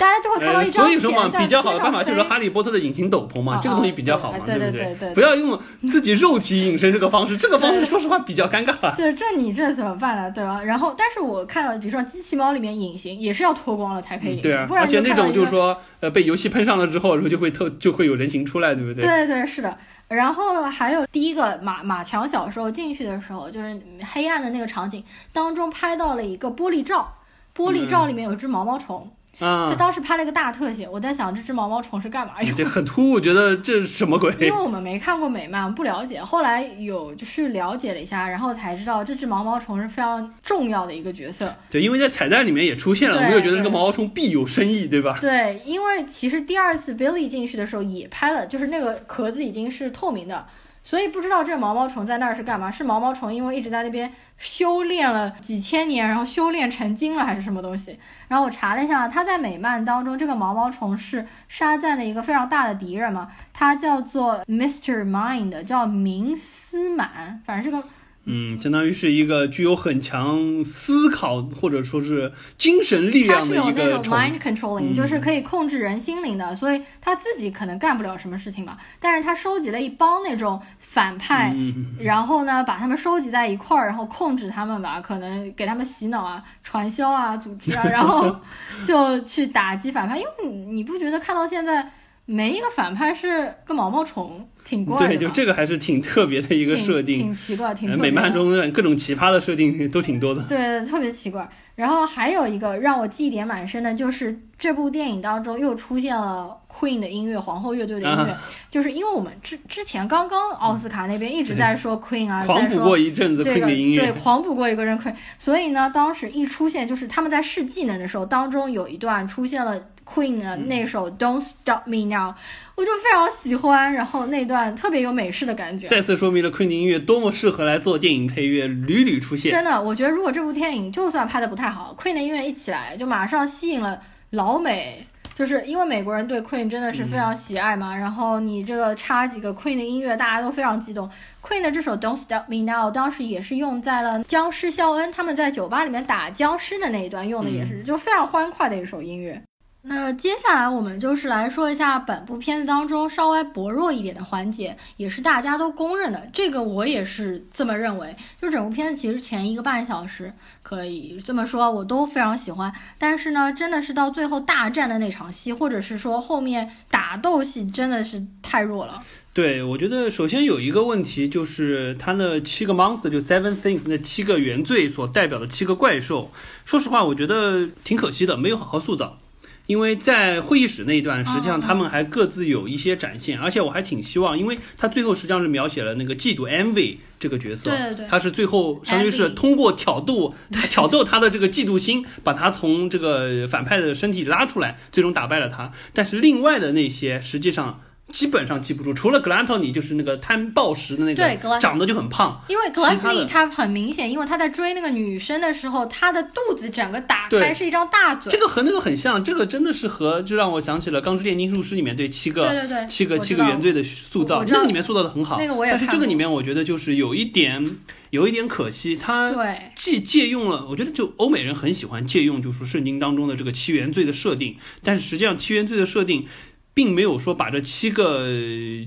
大家就会看到呃，一张钱所以说嘛，比较好的办法就是哈利波特的隐形斗篷嘛，啊这个东西比较好嘛，对不对对对不要用自己肉体隐身这个方式，这个方式说实话比较尴尬。对，这你这怎么办呢？对吧？然后，但是我看到，比如说机器猫里面隐形也是要脱光了才可以隐形，对啊不，然而且那种就是说，呃，被游戏喷上了之后，然后就会特就会有人形出来，对不对？对对是的。然后还有第一个马马强小时候进去的时候，就是黑暗的那个场景当中拍到了一个玻璃罩，玻璃罩里面有只毛毛虫，啊就，当时拍了一个大特写。我在想这只毛毛虫是干嘛用的？这很突兀，觉得这是什么鬼？因为我们没看过美漫，不了解。后来有就是了解了一下，然后才知道这只毛毛虫是非常重要的一个角色。对，因为在彩蛋里面也出现了，我对们就觉得这个毛毛虫必有深意，对吧？对，因为其实第二次 Billy 进去的时候也拍了，就是那个壳子已经是透明的，所以不知道这毛毛虫在那儿是干嘛？是毛毛虫因为一直在那边修炼了几千年，然后修炼成精了，还是什么东西？然后我查了一下，它在美漫当中，这个毛毛虫是沙赞的一个非常大的敌人嘛，它叫做 Mister Mind，叫明斯满，反正是个嗯，相当于是一个具有很强思考或者说是精神力量的一是有那种。mind controlling，、嗯就是可以控制人心灵的，所以他自己可能干不了什么事情吧。但是他收集了一帮那种反派，嗯，然后呢，把他们收集在一块儿，然后控制他们吧，可能给他们洗脑啊、传销啊、组织啊，然后 就去打击反派。因为你你不觉得看到现在没一个反派是个毛毛虫，挺怪的？对，就这个还是挺特别的一个设定。挺奇怪，挺美漫中各种奇葩的设定都挺多的。对，特别奇怪。然后还有一个让我记忆点蛮深的，就是这部电影当中又出现了 Queen 的音乐，皇后乐队的音乐，啊就是因为我们之之前刚刚奥斯卡那边一直在说 Queen 啊，狂补过一阵子这 Queen 个的音乐对，，狂补过一个人 Queen，所以呢，当时一出现就是他们在试技能的时候，当中有一段出现了 Queen 的嗯那首 Don't Stop Me Now，我就非常喜欢，然后那段特别有美式的感觉。再次说明了 Queen 的音乐多么适合来做电影配乐，屡屡出现。真的，我觉得如果这部电影就算拍的不太好，Queen 的音乐一起来，就马上吸引了老美。就是因为美国人对 Queen 真的是非常喜爱嘛，然后你这个插几个 Queen 的音乐，大家都非常激动。Queen 的这首 Don't Stop Me Now 当时也是用在了僵尸肖恩他们在酒吧里面打僵尸的那一段用的，也是、就非常欢快的一首音乐。那接下来我们就是来说一下本部片子当中稍微薄弱一点的环节，也是大家都公认的，这个我也是这么认为。就整部片子其实前一个半小时可以这么说，我都非常喜欢，但是呢，真的是到最后大战的那场戏，或者是说后面打斗戏，真的是太弱了。对，我觉得首先有一个问题就是它那七个 monster 就 seven things 那七个原罪所代表的七个怪兽，说实话，我觉得挺可惜的，没有好好塑造。因为在会议室那一段，实际上他们还各自有一些展现，而且我还挺希望，因为他最后实际上是描写了那个嫉妒 envy 这个角色，对对对。他是最后相当于是通过挑逗 挑逗他的这个嫉妒心，把他从这个反派的身体拉出来，最终打败了他。但是另外的那些实际上基本上记不住，除了格兰特尼就是那个贪暴食的那个 Gluttony 长得就很胖，因为其他的 Gluttony 他很明显，因为他在追那个女生的时候，他的肚子整个打开是一张大嘴。这个和那个很像，这个真的是和就让我想起了《钢之炼金术师》里面对七个对对对七个七个原罪的塑造那个里面塑造的很好。那个我也但是这个里面我觉得就是有一点有一点可惜，他既借用了，我觉得就欧美人很喜欢借用，就是圣经当中的这个七原罪的设定，但是实际上七原罪的设定。并没有说把这七个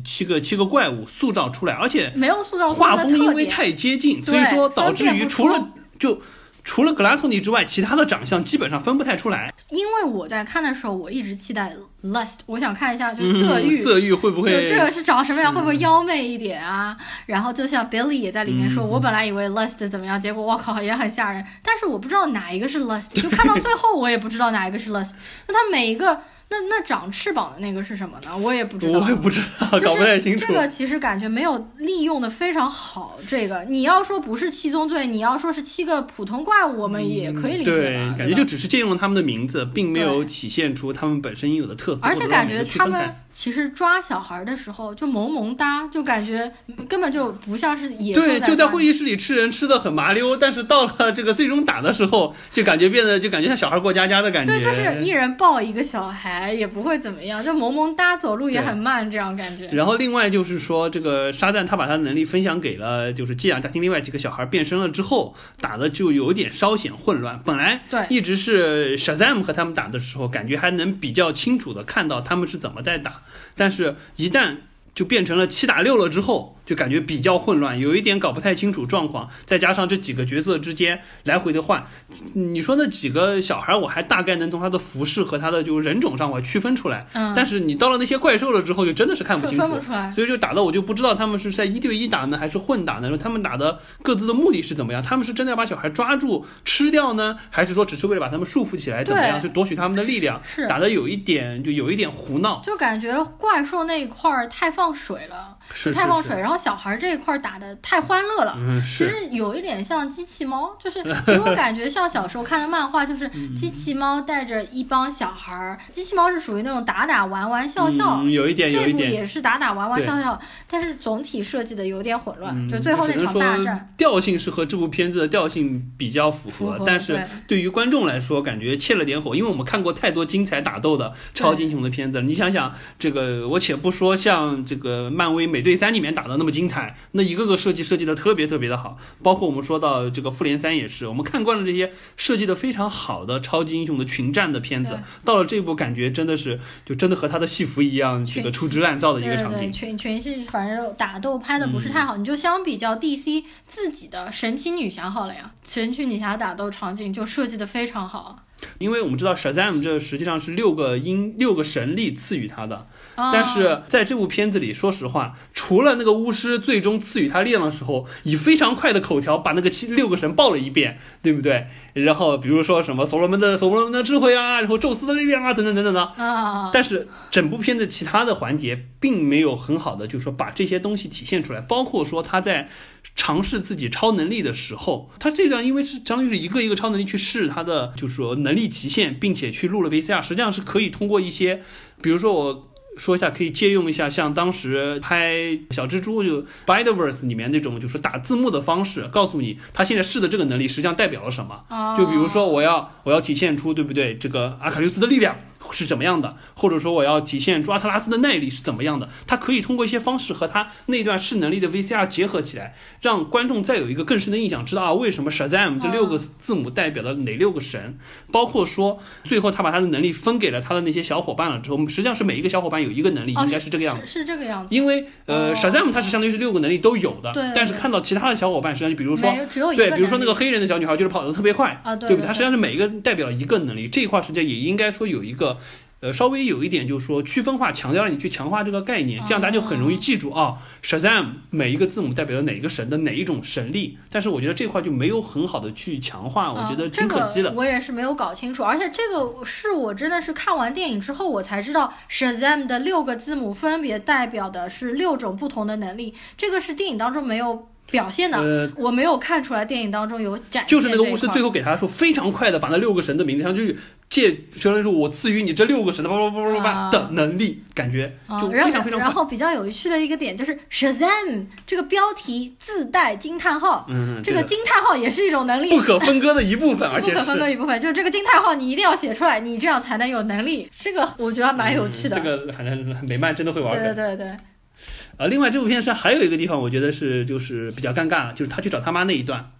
七个七个怪物塑造出来，而且没有塑造出画。风因为太接近，所以说导致于除了就除了格拉托尼之外，其他的长相基本上分不太出来。因为我在看的时候，我一直期待 lust，我想看一下就是色欲。嗯色欲会不会就会？这个是长什么样？会不会妖媚一点啊？然后就像 Billy 也在里面说，嗯我本来以为 lust 怎么样，结果我靠也很吓人。但是我不知道哪一个是 lust，就看到最后我也不知道哪一个是 lust。那它每一个，那那长翅膀的那个是什么呢？我也不知道。我也不知道，就是搞不太清楚。这个其实感觉没有利用的非常好。这个你要说不是七宗罪，你要说是七个普通怪物，我们也可以理解嗯对吧？，感觉就只是借用了他们的名字，并没有体现出他们本身应有的特色，而且感觉他们其实抓小孩的时候就萌萌哒，就感觉根本就不像是野兽对，就在会议室里吃人吃的很麻溜，但是到了 这个最终打的时候，就感觉变得就感觉像小孩过家家的感觉。对，就是一人抱一个小孩，也不会怎么样，就萌萌哒，走路也很慢，这样感觉。然后另外就是说，这个沙赞他把他的能力分享给了就是寄养家庭另外几个小孩变身了之后，打的就有点稍显混乱。本来对一直是 Shazam 和他们打的时候，感觉还能比较清楚的看到他们是怎么在打，但是一旦就变成了七打六了之后，就感觉比较混乱，有一点搞不太清楚状况。再加上这几个角色之间来回的换，你说那几个小孩，我还大概能从他的服饰和他的就人种上我区分出来，嗯，但是你到了那些怪兽了之后，就真的是看不清楚。分不出来。所以就打的我就不知道他们是在一对一打呢，还是混打呢？他们打的各自的目的是怎么样？他们是真的要把小孩抓住吃掉呢，还是说只是为了把他们束缚起来，怎么样对去夺取他们的力量？是打的有一点就有一点胡闹，就感觉怪兽那一块儿太放水了，是太放水，是是然后小孩这一块儿打的太欢乐了。嗯，其实有一点像机器猫，就是给我感觉像小时候看的漫画，就是嗯机器猫带着一帮小孩儿。机器猫是属于那种打打玩玩笑笑，嗯，有一点有这部。也是打打玩玩笑笑，但是总体设计的有点混乱，嗯，就最后那场大战。调性是和这部片子的调性比较符合，符合但是对对于观众来说，感觉欠了点火，因为我们看过太多精彩打斗的超级英雄的片子了。你想想，这个我且不说像这个漫威美队三里面打的那么精彩，那一个个设计设计的特别特别的好，包括我们说到这个复联三也是，我们看惯了这些设计的非常好的超级英雄的群战的片子，到了这部感觉真的是就真的和他的戏服一样，这个粗制滥造的一对对对，个场景对。群群戏反正打斗拍的不是太好，你就相比较 DC 自己的神奇女侠好了呀，神奇女侠打斗场景就设计的非常好。因为我们知道 Shazam 这实际上是六个英六个神力赐予他的，哦但是在这部片子里，说实话，除了那个巫师最终赐予他力量的时候，以非常快的口条把那个七六个神报了一遍，对不对？然后比如说什么所罗门的所罗门的智慧啊，然后宙斯的力量啊，等等等等的。啊，但是整部片子其他的环节并没有很好的，就是说把这些东西体现出来，包括说他在尝试自己超能力的时候，他这段因为是相当于是一个一个超能力去试他的，就是说能力极限，并且去录了 VCR，实际上是可以通过一些，比如说我。说一下，可以借用一下，像当时拍小蜘蛛就 Spider-Verse 里面那种，就是打字幕的方式，告诉你他现在试的这个能力实际上代表了什么。哦就比如说，我要我要体现出对不对？这个阿卡琉斯的力量是怎么样的，或者说我要体现出阿特拉斯的耐力是怎么样的，他可以通过一些方式和他那段视能力的 VCR 结合起来，让观众再有一个更深的印象，知道啊为什么 Shazam 这六个字母代表了哪六个神，包括说最后他把他的能力分给了他的那些小伙伴了之后，实际上是每一个小伙伴有一个能力，哦应该是这个样子。是是这个样子。因为呃、哦 Shazam 它是相当于是六个能力都有的，对但是看到其他的小伙伴，实际上就比如说对，比如说那个黑人的小女孩就是跑得特别快，啊对对不对？它实际上是每一个代表了一个能力，这一块实际上也应该说有一个。呃，稍微有一点就是说区分化，强调让你去强化这个概念，这样大家就很容易记住啊、Shazam 每一个字母代表了哪一个神的哪一种神力。但是我觉得这块就没有很好的去强化，我觉得挺可惜的。啊这个我也是没有搞清楚，而且这个是我真的是看完电影之后我才知道，Shazam 的六个字母分别代表的是六种不同的能力，这个是电影当中没有表现的，呃我没有看出来电影当中有展现就是那个巫师最后给他说非常快的把那六个神的名字，上去借相当于说我赐予你这六个神的叭叭叭叭叭啊的能力，感觉就，非常非常快。然后比较有趣的一个点就是 Shazam 这个标题自带惊叹号，嗯，这个惊叹号也是一种能力，不可分割的一部分，而且不可分割。一部分，就是这个惊叹号你一定要写出来，你这样才能有能力。这个我觉得蛮有趣的。嗯这个反正美漫真的会玩对梗。对对对，呃，另外这部片上还有一个地方，我觉得是就是比较尴尬，就是他去找他妈那一段，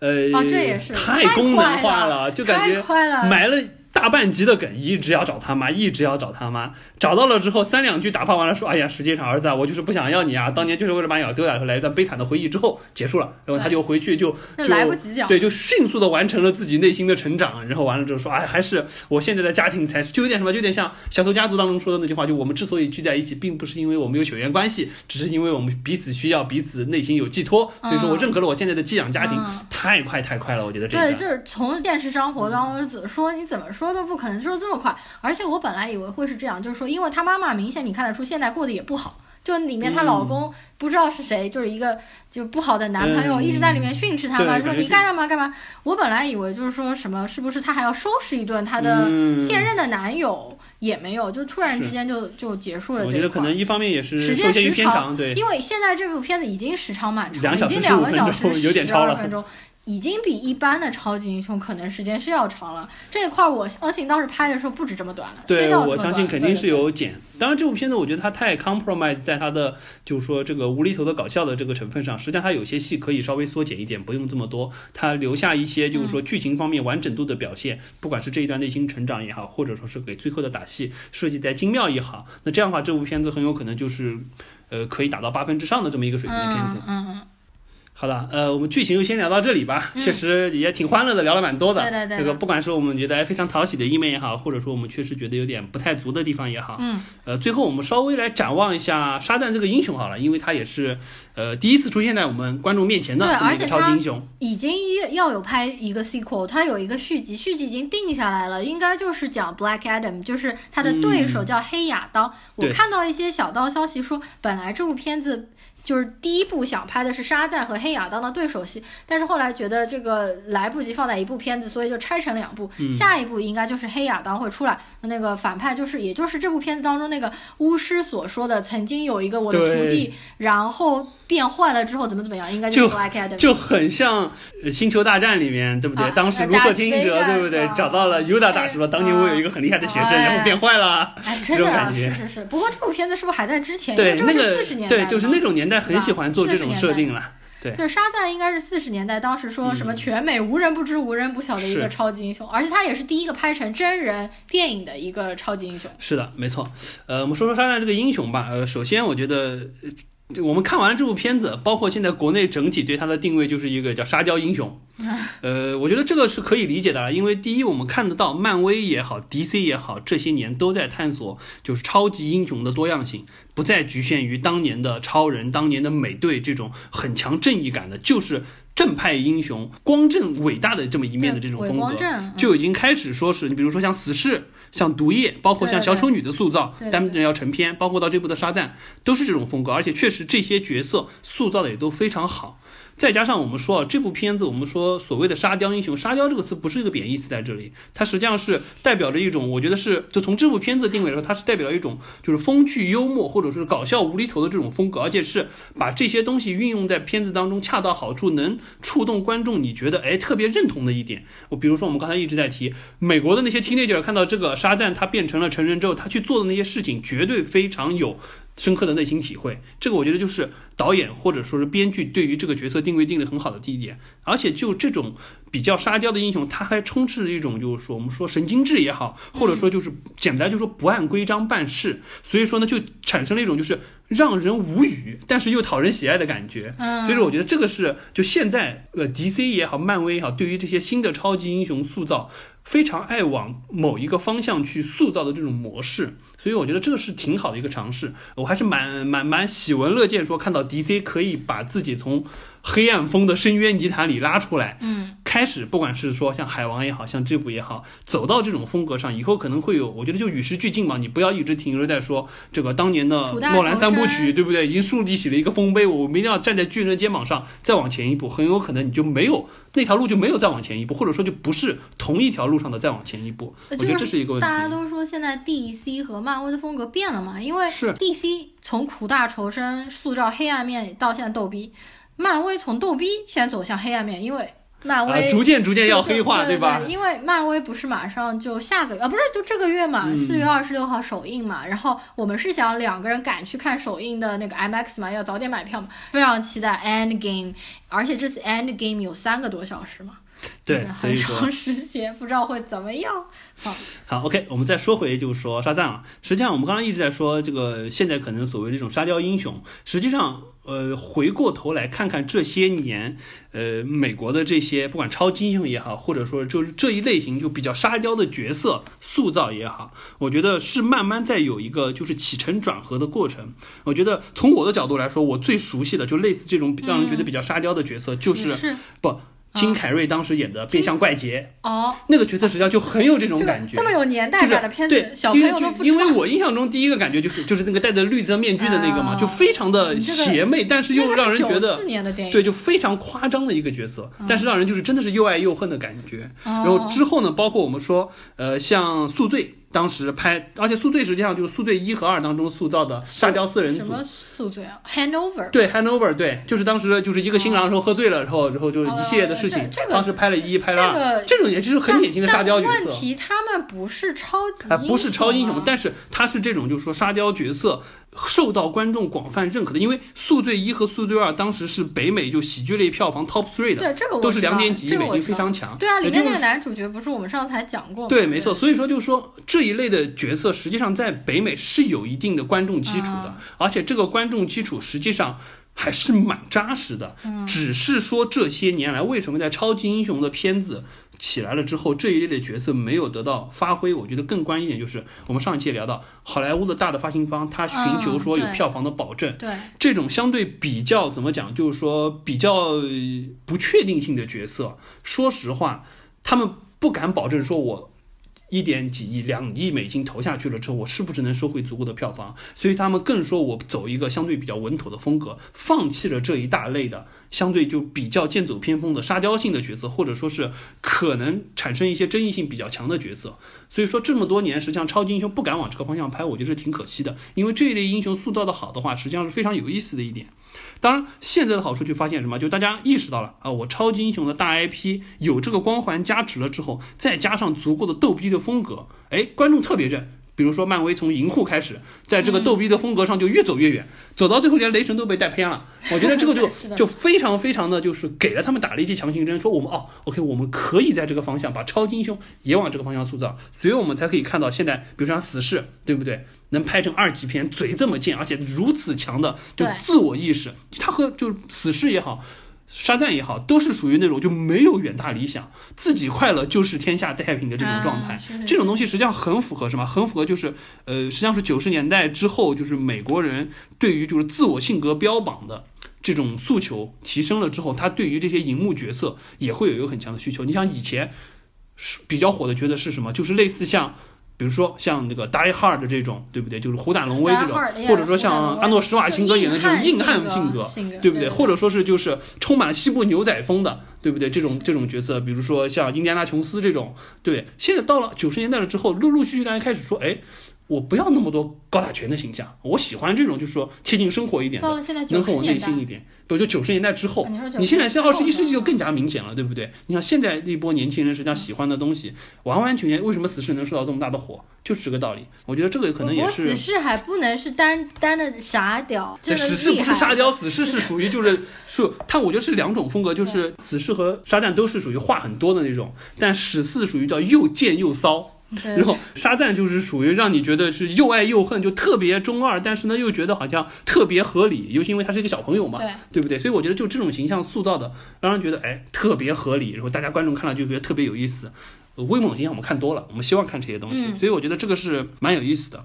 呃，哦这也是太太功能化了就感觉太快了埋了大半集的梗，一直要找他妈，一直要找他妈，找到了之后三两句打发完了，说，哎呀，实际上儿子啊，我就是不想要你啊，当年就是为了把你丢掉来一段悲惨的回忆之后结束了，然后他就回去就来不及讲。对，就迅速的完成了自己内心的成长，然后完了之后说，哎，还是我现在的家庭才是，就有点什么，就有点像《小偷家族》当中说的那句话，就我们之所以聚在一起，并不是因为我们有血缘关系，只是因为我们彼此需要，彼此内心有寄托，所以说我认可了我现在的寄养家庭，嗯。太快太快了，我觉得这个对，就是从电视生活当中怎么说，你怎么说都不可能说这么快。而且我本来以为会是这样，就是说，因为她妈妈明显你看得出现在过得也不好，就里面她老公不知道是谁，就是一个就不好的男朋友，嗯一直在里面训斥她嘛，说你干嘛干嘛。我本来以为就是说什么，是不是她还要收拾一顿她的嗯现任的男友，也没有，就突然之间就就结束了我。觉得可能一方面也是时间时长，对，因为现在这部片子已经时长蛮长了，两小时已经两个小时有点超了12分钟，已经比一般的超级英雄可能时间是要长了。这一块儿我相信当时拍的时候不止这么短了，切对，我相信肯定是有剪。当然，这部片子我觉得它太 compromise 在它的就是说这个无厘头的搞笑的这个成分上，实际上它有些戏可以稍微缩减一点，不用这么多，它留下一些就是说剧情方面完整度的表现，不管是这一段内心成长也好，或者说是给最后的打戏设计在精妙也好，那这样的话，这部片子很有可能就是呃可以打到八分之上的这么一个水平的片子。嗯嗯好的，呃，我们剧情就先聊到这里吧。嗯确实也挺欢乐的，聊了蛮多的。对对对这个不管是我们觉得非常讨喜的一面也好，或者说我们确实觉得有点不太足的地方也好，嗯呃，最后我们稍微来展望一下沙赞这个英雄好了，因为他也是呃第一次出现在我们观众面前的对这么一个超级英雄。已经要有拍一个 sequel，它有一个续集，续集已经定下来了，应该就是讲 Black Adam，就是他的对手叫黑亚当。我看到一些小道消息说，本来这部片子。就是第一部想拍的是沙赞和黑亚当的对手戏，但是后来觉得这个来不及放在一部片子，所以就拆成两部。嗯下一部应该就是黑亚当会出来，那个反派就是也就是这部片子当中那个巫师所说的，曾经有一个我的徒弟，然后变坏了之后怎么怎么样，应该就是 Black Adam。就很像呃《星球大战》里面，对不对？啊当时那卢克听 Darth 者，对不对？找到了尤达大哎师说，当年我有一个很厉害的学生，然后变坏了。哎，这真的啊种感觉是是是。不过这部片子是不是还在之前？对，这个是那个四十年代对，就是嘛那种年代很喜欢做这种设定了。对对，沙赞应该是四十年代，当时说什么嗯全美无人不知、无人不晓的一个超级英雄，而且他也是第一个拍成真人电影的一个超级英雄。是的，没错。呃，我们说说沙赞这个英雄吧。呃，首先我觉得。我们看完了这部片子，包括现在国内整体对他的定位就是一个叫沙雕英雄。呃，我觉得这个是可以理解的啊，因为第一，我们看得到漫威也好，DC 也好，这些年都在探索就是超级英雄的多样性，不再局限于当年的超人、当年的美队这种很强正义感的，就是正派英雄、光正伟大的这么一面的这种风格就已经开始说是你比如说像死侍、像毒液，包括像小丑女的塑造单人要成片，包括到这部的沙赞，都是这种风格，而且确实这些角色塑造的也都非常好。再加上我们说啊，这部片子我们说所谓的沙雕英雄，沙雕这个词不是一个贬义词在这里，它实际上是代表着一种，我觉得是就从这部片子定位来说，它是代表一种就是风趣幽默或者是搞笑无厘头的这种风格，而且是把这些东西运用在片子当中恰到好处，能触动观众你觉得哎特别认同的一点。我比如说我们刚才一直在提美国的那些 teenager 看到这个沙赞他变成了成人之后，他去做的那些事情，绝对非常有深刻的内心体会。这个我觉得就是导演或者说是编剧对于这个角色定位定的很好的地点。而且就这种比较沙雕的英雄，他还充斥着一种就是说我们说神经质也好，或者说就是简单就说不按规章办事，所以说呢就产生了一种就是让人无语，但是又讨人喜爱的感觉。嗯所以说我觉得这个是就现在呃 DC 也好，漫威也好，对于这些新的超级英雄塑造。非常爱往某一个方向去塑造的这种模式，所以我觉得这个是挺好的一个尝试。我还是蛮蛮蛮喜闻乐见，说看到 DC 可以把自己从黑暗风的深渊泥潭里拉出来，嗯，开始不管是说像海王也好像这部也好，走到这种风格上，以后可能会有，我觉得就与时俱进嘛，你不要一直停留在说这个当年的诺兰三部曲，对不对？已经树立起了一个丰碑，我们一定要站在巨人的肩膀上再往前一步，很有可能你就没有那条路就没有再往前一步，或者说就不是同一条路上的再往前一步。我觉得这是一个问题。大家都说现在 DC 和漫威的风格变了嘛，因为是 DC 从苦大仇深塑造黑暗面到现在逗逼，漫威从逗逼现在走向黑暗面，因为漫威、啊，逐渐逐渐要黑化，对吧？因为漫威不是马上就下个月啊，不是就这个月嘛，嗯四、月二十六号首映嘛。然后我们是想两个人赶去看首映的那个 IMAX 嘛，要早点买票嘛，非常期待 End Game，而且这次 End Game 有三个多小时嘛，对很长时间，不知道会怎么样。好，好，OK，我们再说回就是说沙赞啊，实际上我们刚刚一直在说这个现在可能所谓这种沙雕英雄，实际上呃回过头来看看这些年呃美国的这些不管超级英雄也好，或者说就是这一类型就比较沙雕的角色塑造也好，我觉得是慢慢在有一个就是起承转合的过程。我觉得从我的角度来说，我最熟悉的就类似这种让人觉得比较沙雕的角色，就是是不金凯瑞当时演的变相怪杰。哦，那个角色实际上就很有这种感觉，这么有年代就是感的片子，对，小朋因为就友都不。因为我印象中第一个感觉就是就是那个戴着绿色面具的那个嘛，啊就非常的邪魅，但是又让人觉94得。年的电影，对，就非常夸张的一个角色，但是让人就是真的是又爱又恨的感觉。哦然后之后呢，包括我们说，呃，像《宿醉》当时拍，而且《宿醉》实际上就是《宿醉一》和二当中塑造的沙雕四人组。什么宿醉啊，Hanover。对，Hanover，对，就是当时就是一个新郎时候喝醉了，然后然后就是一系列的事情哦，这这个当时拍了一，拍了二，这个这种也就是很典型的沙雕角色。问题他们不是超级啊，不是超英雄啊，但是他是这种就是说沙雕角色受到观众广泛认可的，因为《宿醉一》和《宿醉二》当时是北美就喜剧类票房 top three 的，对这个我都是两点几亿美金，非常强。对啊，里面那个男主角不是我们上次还讲过吗？对，没错。所以说，就是说这一类的角色，实际上在北美是有一定的观众基础的，啊而且这个观众基础实际上还是蛮扎实的。嗯只是说这些年来，为什么在超级英雄的片子起来了之后，这一类的角色没有得到发挥？我觉得更关键一点就是，我们上一期也聊到，好莱坞的大的发行方，他寻求说有票房的保证。对，这种相对比较怎么讲，就是说比较呃不确定性的角色，说实话，他们不敢保证说我一点几亿、两亿美金投下去了之后，我是不是能收回足够的票房？所以他们更说我走一个相对比较稳妥的风格，放弃了这一大类的相对就比较剑走偏锋的沙雕性的角色，或者说是可能产生一些争议性比较强的角色。所以说这么多年，实际上超级英雄不敢往这个方向拍，我觉得是挺可惜的。因为这一类英雄塑造的好的话，实际上是非常有意思的一点。当然，现在的好处就发现什么？就大家意识到了啊，我超级英雄的大 IP 有这个光环加持了之后，再加上足够的逗逼的风格，哎，观众特别认。比如说漫威从银护开始，在这个逗逼的风格上就越走越远，走到最后连雷神都被带偏了。我觉得这个就 就非常非常的就是给了他们打了一剂强心针，说我们哦，OK，我们可以在这个方向把超级英雄也往这个方向塑造，所以我们才可以看到现在，比如说像死侍，对不对？能拍成二级片，嘴这么贱，而且如此强的就自我意识，他和就是死侍也好。沙赞也好，都是属于那种就没有远大理想，自己快乐就是天下太平的这种状态。这种东西实际上很符合什么？很符合就是呃，实际上是九十年代之后，就是美国人对于就是自我性格标榜的这种诉求提升了之后，他对于这些荧幕角色也会有一个很强的需求。你想以前是比较火的角色是什么？就是类似像。比如说像那个《Die Hard》这种，对不对？就是虎胆龙威这种或者说像威安诺施瓦辛格演的这种硬汉性性格，性格对不对？对或者说是就是充满了西部牛仔风的，对不对？这种这种角色，比如说像印第安纳琼斯这种，对。现在到了九十年代了之后，陆陆续续大家开始说，哎，我不要那么多高大全的形象，我喜欢这种就是说贴近生活一点的，到了现在能和我内心一点。对，就九十年代之后啊你你现在像二十一世纪就更加明显了，对不对？你像现在那波年轻人实际上喜欢的东西，完完全全为什么死侍能受到这么大的火，就是这个道理。我觉得这个可能也是死侍还不能是单单的傻屌，对，死侍不是沙雕，死侍是属于就是 是他，我觉得是两种风格，就是死侍和沙赞都是属于话很多的那种，但死侍属于叫又贱又骚，对然后沙赞就是属于让你觉得是又爱又恨，就特别中二，但是呢又觉得好像特别合理，尤其因为他是一个小朋友嘛，对对不对？所以我觉得就这种形象塑造的，让人觉得哎特别合理，然后大家观众看了就觉得特别有意思。呃威猛形象我们看多了，我们希望看这些东西，嗯所以我觉得这个是蛮有意思的。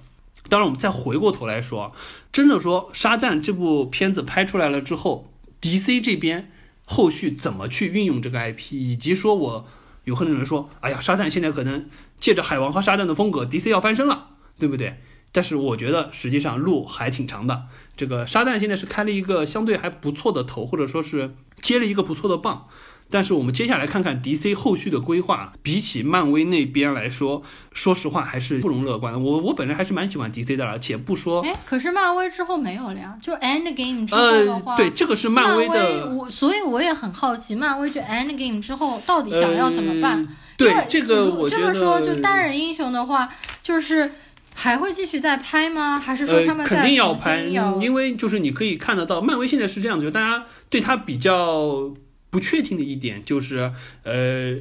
当然，我们再回过头来说，真的说《沙赞》这部片子拍出来了之后，DC 这边后续怎么去运用这个 IP，以及说我有很多人说，哎呀，沙赞现在可能借着海王和沙赞的风格，DC 要翻身了，对不对？但是我觉得实际上路还挺长的。这个沙赞现在是开了一个相对还不错的头，或者说是接了一个不错的棒。但是我们接下来看看 DC 后续的规划，比起漫威那边来说，说实话还是不容乐观的。我我本人还是蛮喜欢 DC 的，而且不说，哎，可是漫威之后没有了呀，就 End Game 之后的呃话，，对，这个是漫威的，我所以我也很好奇，漫威就 End Game 之后到底想要怎么办？呃对这个我觉得这么说，就单人英雄的话，就是还会继续再拍吗？还是说他呃，们再肯定要拍，因为就是你可以看得到，漫威现在是这样子，就大家对它比较不确定的一点就是，呃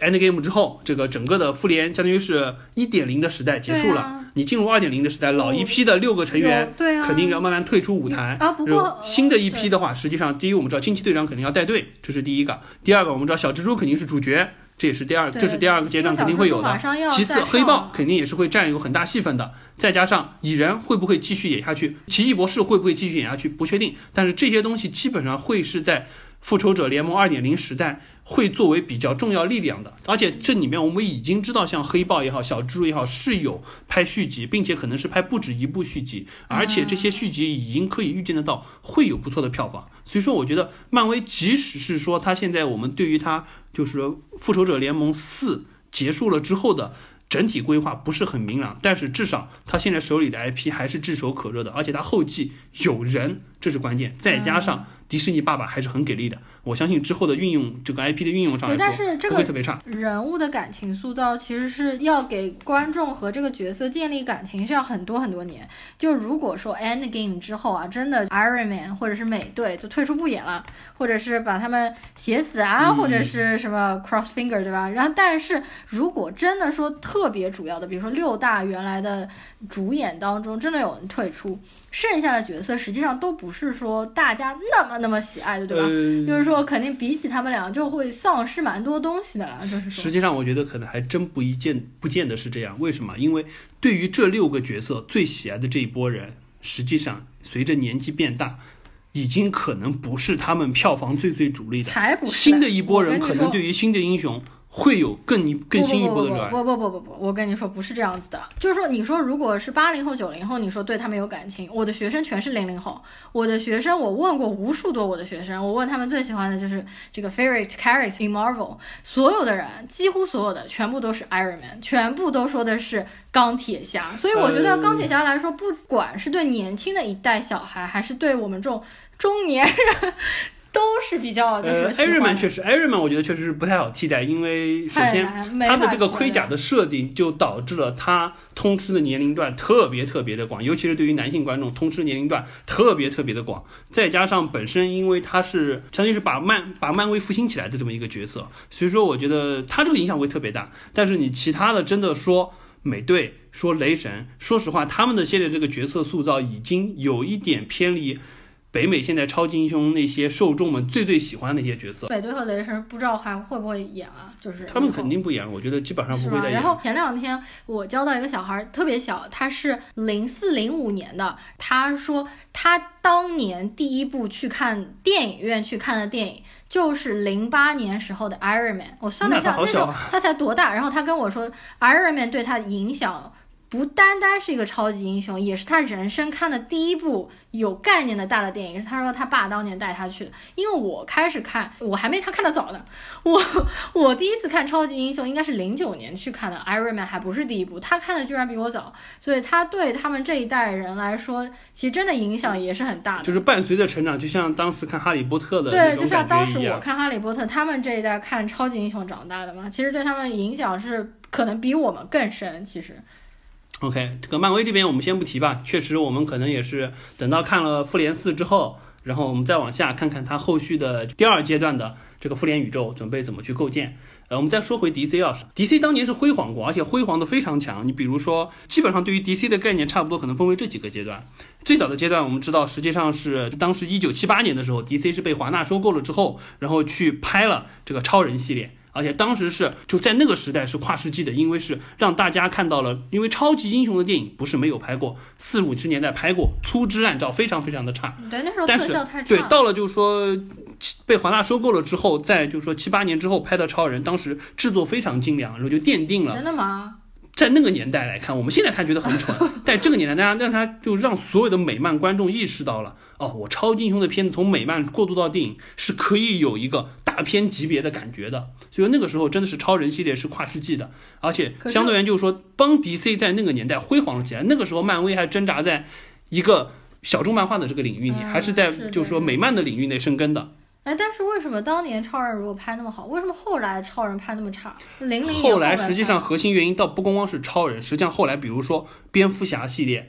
，Endgame 之后，这个整个的复联相当于是一点零的时代结束了，啊你进入二点零的时代，老一批的六个成员肯定要慢慢退出舞台。啊不过然后新的一批的话，实际上第一我们知道惊奇队长肯定要带队，这是第一个；第二个我们知道小蜘蛛肯定是主角。这也是第二，对这是第二个阶段肯定会有的。其次，黑豹肯定也是会占有很大戏份的。再加上蚁人会不会继续演下去，奇异博士会不会继续演下去，不确定。但是这些东西基本上会是在复仇者联盟二点零时代会作为比较重要力量的。而且这里面我们已经知道，像黑豹也好，小蜘蛛也好，是有拍续集，并且可能是拍不止一部续集，而且这些续集已经可以预见得到会有不错的票房。所以说，我觉得漫威即使是说它现在我们对于它就是复仇者联盟四结束了之后的。整体规划不是很明朗，但是至少他现在手里的 IP 还是炙手可热的，而且他后继有人，这是关键。再加上迪士尼爸爸还是很给力的，我相信之后的运用这个 IP 的运用上来对，说，但是这个不会特别差。人物的感情塑造其实是要给观众和这个角色建立感情，是要很多很多年。就如果说 End Game 之后啊，真的 Iron Man 或者是美队就退出不演了，或者是把他们写死啊，嗯或者是什么 Cross Finger 对吧？然后，但是如果真的说特别主要的，比如说六大原来的主演当中真的有人退出，剩下的角色实际上都不是说大家那么那么喜爱的，对吧？呃就是说，肯定比起他们俩就会丧失蛮多东西的了。就是说实，际上，我觉得可能还真不一见不见得是这样。为什么？因为对于这六个角色最喜爱的这一波人，实际上随着年纪变大，已经可能不是他们票房最最主力的。才不是新的一波人可能对于新的英雄会有更一更新一波的热爱。不不不不不，我跟你说不是这样子的，就是说，你说如果是八零后、九零后，你说对他们有感情，我的学生全是零零后，我的学生我问过无数多我的学生，我问他们最喜欢的就是这个 favorite character in Marvel，所有的人几乎所有的全部都是 Iron Man，全部都说的是钢铁侠，所以我觉得钢铁侠来说，不管是对年轻的一代小孩，还是对我们这种中年人。都是比较就是呃，Iron 确实，Iron Man 我觉得确实是不太好替代，因为首先他的这个盔甲的设定就导致了他通吃的年龄段特别特别的广，尤其是对于男性观众，通吃年龄段特别特别的广。再加上本身因为他是相当于是把漫把漫威复兴起来的这么一个角色，所以说我觉得他这个影响会特别大。但是你其他的真的说。美队，说雷神，说实话，他们的现在这个角色塑造已经有一点偏离北美现在超级英雄那些受众们最最喜欢的一些角色。美队和雷神不知道还会不会演啊？就是他们肯定不演了，我觉得基本上？不会再演然。后前两天我教到一个小孩儿，特别小，他是零四零五年的。他说他当年第一部去看电影院去看的电影就是零八年时候的 Iron Man。我算了一下，那时候他才多大？然后他跟我说，Iron Man 对他的影响。不单单是一个超级英雄，也是他人生看的第一部有概念的大的电影。是他说他爸当年带他去的，因为我开始看，我还没他看的早呢。我 我第一次看超级英雄应该是零九年去看的，Iron Man 还不是第一部，他看的居然比我早，所以他对他们这一代人来说，其实真的影响也是很大的。就是伴随着成长，就像当时看《哈利波特》的对，就像当时。我看《哈利波特》，他们这一代看超级英雄长大的嘛，其实对他们影响是可能比我们更深。其实，OK，这个漫威这边我们先不提吧，确实我们可能也是等到看了复联四之后，然后我们再往下看看它后续的第二阶段的这个复联宇宙准备怎么去构建。呃，我们再说回 DC 啊，DC 当年是辉煌过，而且辉煌的非常强。你比如说，基本上对于 DC 的概念差不多可能分为这几个阶段。最早的阶段，我们知道实际上是当时一九七八年的时候，DC 是被华纳收购了之后，然后去拍了这个超人系列。而且当时是就在那个时代是跨世纪的，因为是让大家看到了，因为超级英雄的电影不是没有拍过，四五十年代拍过，粗制滥造，非常非常的差。对那时候特效太差对，到了就是说被华纳收购了之后，在就是说七八年之后拍的超人，当时制作非常精良，然后就奠定了真的吗？在那个年代来看，我们现在看觉得很蠢，在这个年代，大家让他就让所有的美漫观众意识到了，哦，我超级英雄的片子从美漫过渡到电影是可以有一个大片级别的感觉的，所以那个时候真的是超人系列是跨世纪的，而且相对而言就是说帮 DC 在那个年代辉煌了起来，那个时候漫威还挣扎在一个小众漫画的这个领域里，嗯还是在就是说美漫的领域内生根的。哎，但是为什么当年超人如果拍那么好，为什么后来超人拍那么差？零零后来实际上核心原因倒不光光是超人，实际上后来比如说蝙蝠侠系列，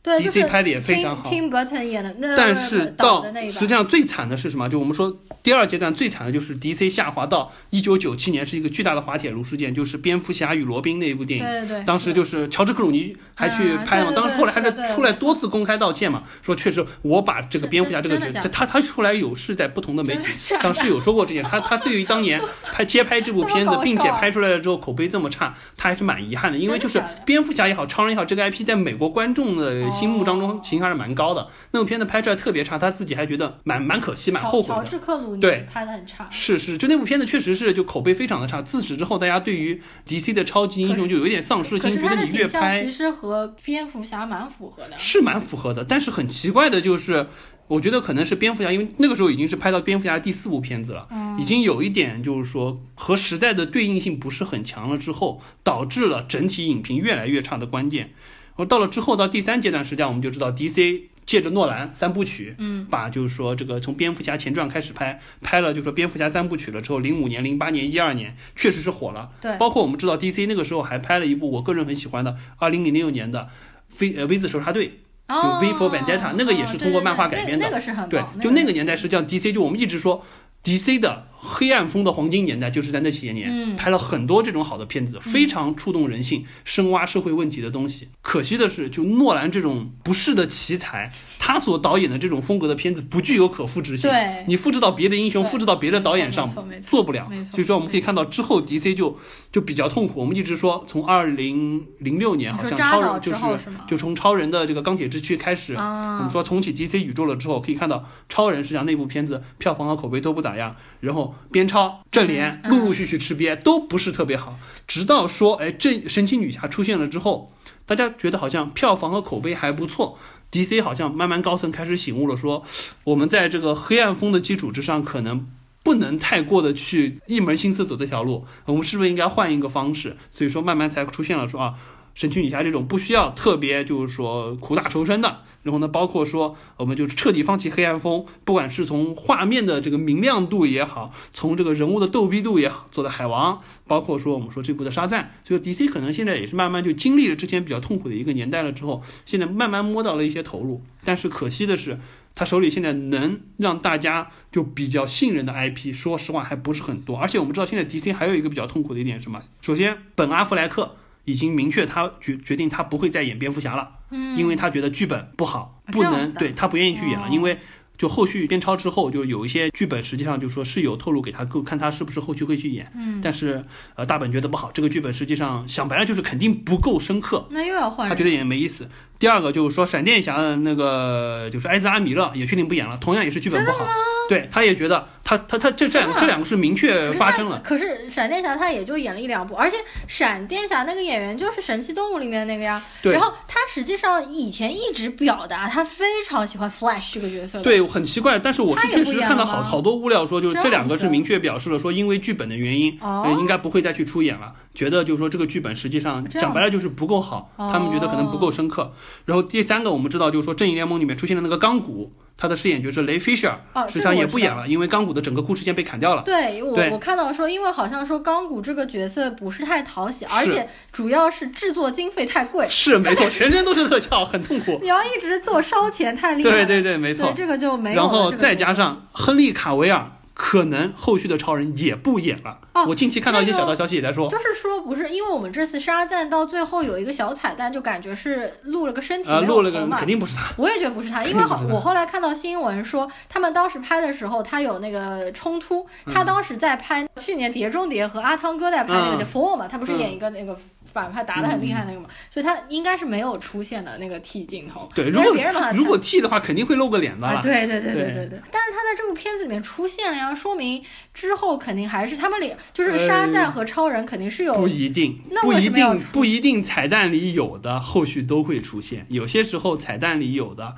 对 DC 拍的也非常好 Tim Burton 演的那，但是到实际上最惨的是什么？就我们说第二阶段最惨的就是 DC 下滑到一九九七年是一个巨大的滑铁卢事件，就是蝙蝠侠与罗宾那一部电影。对对对，当时就是乔治克鲁尼还去嗯拍嘛，对对当时后来还是出来多次公开道歉嘛，说确实我把这个蝙蝠侠这个角色，他他后来有是在不同的媒体真的假的当时有说过这件，他他对于当年拍接拍这部片子并且拍出来了之后口碑这么差，他还是蛮遗憾的，因为就是蝙蝠侠也好，超人也好，这个 IP 在美国观众的心目当中哦形象是蛮高的，那部片子拍出来特别差，他自己还觉得蛮蛮可惜，蛮乔乔后悔的。治克鲁尼对拍的很差。是是，就那部片子确实是就口碑非常的差。自此之后，大家对于 DC 的超级英雄就有一点丧失心，觉得你越拍其实和蝙蝠侠蛮符合的。是蛮符合的，但是很奇怪的就是，我觉得可能是蝙蝠侠，因为那个时候已经是拍到蝙蝠侠第四部片子了，嗯已经有一点就是说和时代的对应性不是很强了，之后导致了整体影评越来越差的关键。而到了之后到第三阶段，实际上我们就知道 DC 借着诺兰三部曲，嗯，把就是说这个从蝙蝠侠前传开始拍，拍了就是说蝙蝠侠三部曲了之后，零五年、零八年、一二年确实是火了。对，包括我们知道 DC 那个时候还拍了一部我个人很喜欢的二零零六年的非呃 V 字仇杀队。就 V for Vendetta，那个也是通过漫画改编的那那个是很对，，就那个年代，实际上 DC 就我们一直说 DC 的黑暗风的黄金年代，就是在那些年、嗯。拍了很多这种好的片子，非常触动人性、深挖社会问题的东西。可惜的是，就诺兰这种不是的奇才，他所导演的这种风格的片子不具有可复制性。对。你复制到别的英雄，复制到别的导演上做不了所以说，我们可以看到之后 DC 就就比较痛苦。我们一直说，从二零零六年好像超人就是就从超人的这个钢铁之躯开始，我啊们说重启 DC 宇宙了之后，可以看到超人实际上那部片子票房和口碑都不咋样，然后边超、正联嗯陆陆续续吃瘪，都不是特别好。直到说，哎，这神奇女侠出现了之后，大家觉得好像票房和口碑还不错。DC 好像慢慢高层开始醒悟了，说我们在这个黑暗风的基础之上，可能不能太过的去一门心思走这条路，我们是不是应该换一个方式？所以说慢慢才出现了说啊，神奇女侠这种不需要特别就是说苦大仇深的，然后呢，包括说我们就彻底放弃黑暗风，不管是从画面的这个明亮度也好，从这个人物的逗逼度也好，做的海王，包括说我们说这部的沙赞，所以 DC 可能现在也是慢慢就经历了之前比较痛苦的一个年代了之后，现在慢慢摸到了一些投入，但是可惜的是。他手里现在能让大家就比较信任的 IP，说实话还不是很多。而且我们知道现在 DC 还有一个比较痛苦的一点什么？首先，本阿弗莱克已经明确他决决定他不会再演蝙蝠侠了，嗯，因为他觉得剧本不好，啊不能对他不愿意去演了，哦因为。就后续编超之后，就有一些剧本实际上就说是有透露给他，够看他是不是后续会去演。嗯，但是呃，大本觉得不好，这个剧本实际上想白了就是肯定不够深刻，那又要换人，他觉得演没意思。第二个就是说，闪电侠的那个就是埃兹阿米勒也确定不演了，同样也是剧本不好。对，他也觉得他他他这这两个这两个是明确发生了。可是闪电侠他也就演了一两部，而且闪电侠那个演员就是神奇动物里面那个呀。对然后他实际上以前一直表达他非常喜欢 Flash 这个角色。对，很奇怪，但是我是确实看到好好多物料说，就是这这两个是明确表示了说，因为剧本的原因，应该不会再去出演了。觉得就是说这个剧本实际上讲白了就是不够好，哦他们觉得可能不够深刻。然后第三个我们知道就是说正义联盟里面出现的那个钢骨，他的饰演角色雷 Fisher 哦实际上也不演了，因为钢骨的整个故事线被砍掉了。对我对我看到说，因为好像说钢骨这个角色不是太讨喜，而且主要是制作经费太贵，是没错，全身都是特效，很痛苦。你要一直做烧钱太厉害了。对对对，没错对。这个就没有。然后再加上亨利卡维尔，可能后续的超人也不演了。哦我近期看到一些那个小道消息也在说，就是说不是，因为我们这次沙赞到最后有一个小彩蛋，就感觉是录了个身体呃，没有录了个头嘛。肯定不是他。我也觉得不是他，因为好，我后来看到新闻说，他们当时拍的时候，他有那个冲突，他当时在拍去年《碟中谍》和阿汤哥在拍那个嗯。The Fall 嘛，他不是嗯演一个那个反派打得很厉害那个嘛，所以他应该是没有出现的那个 T 镜头。对，如果别人把他 如果 T 的话，肯定会露个脸的啊，对对对对对对。对，但是他在这部片子里面出现了呀，说明之后肯定还是他们俩，就是呃沙赞和超人肯定是有不一定，那不一定，不一定彩蛋里有的后续都会出现。有些时候彩蛋里有的，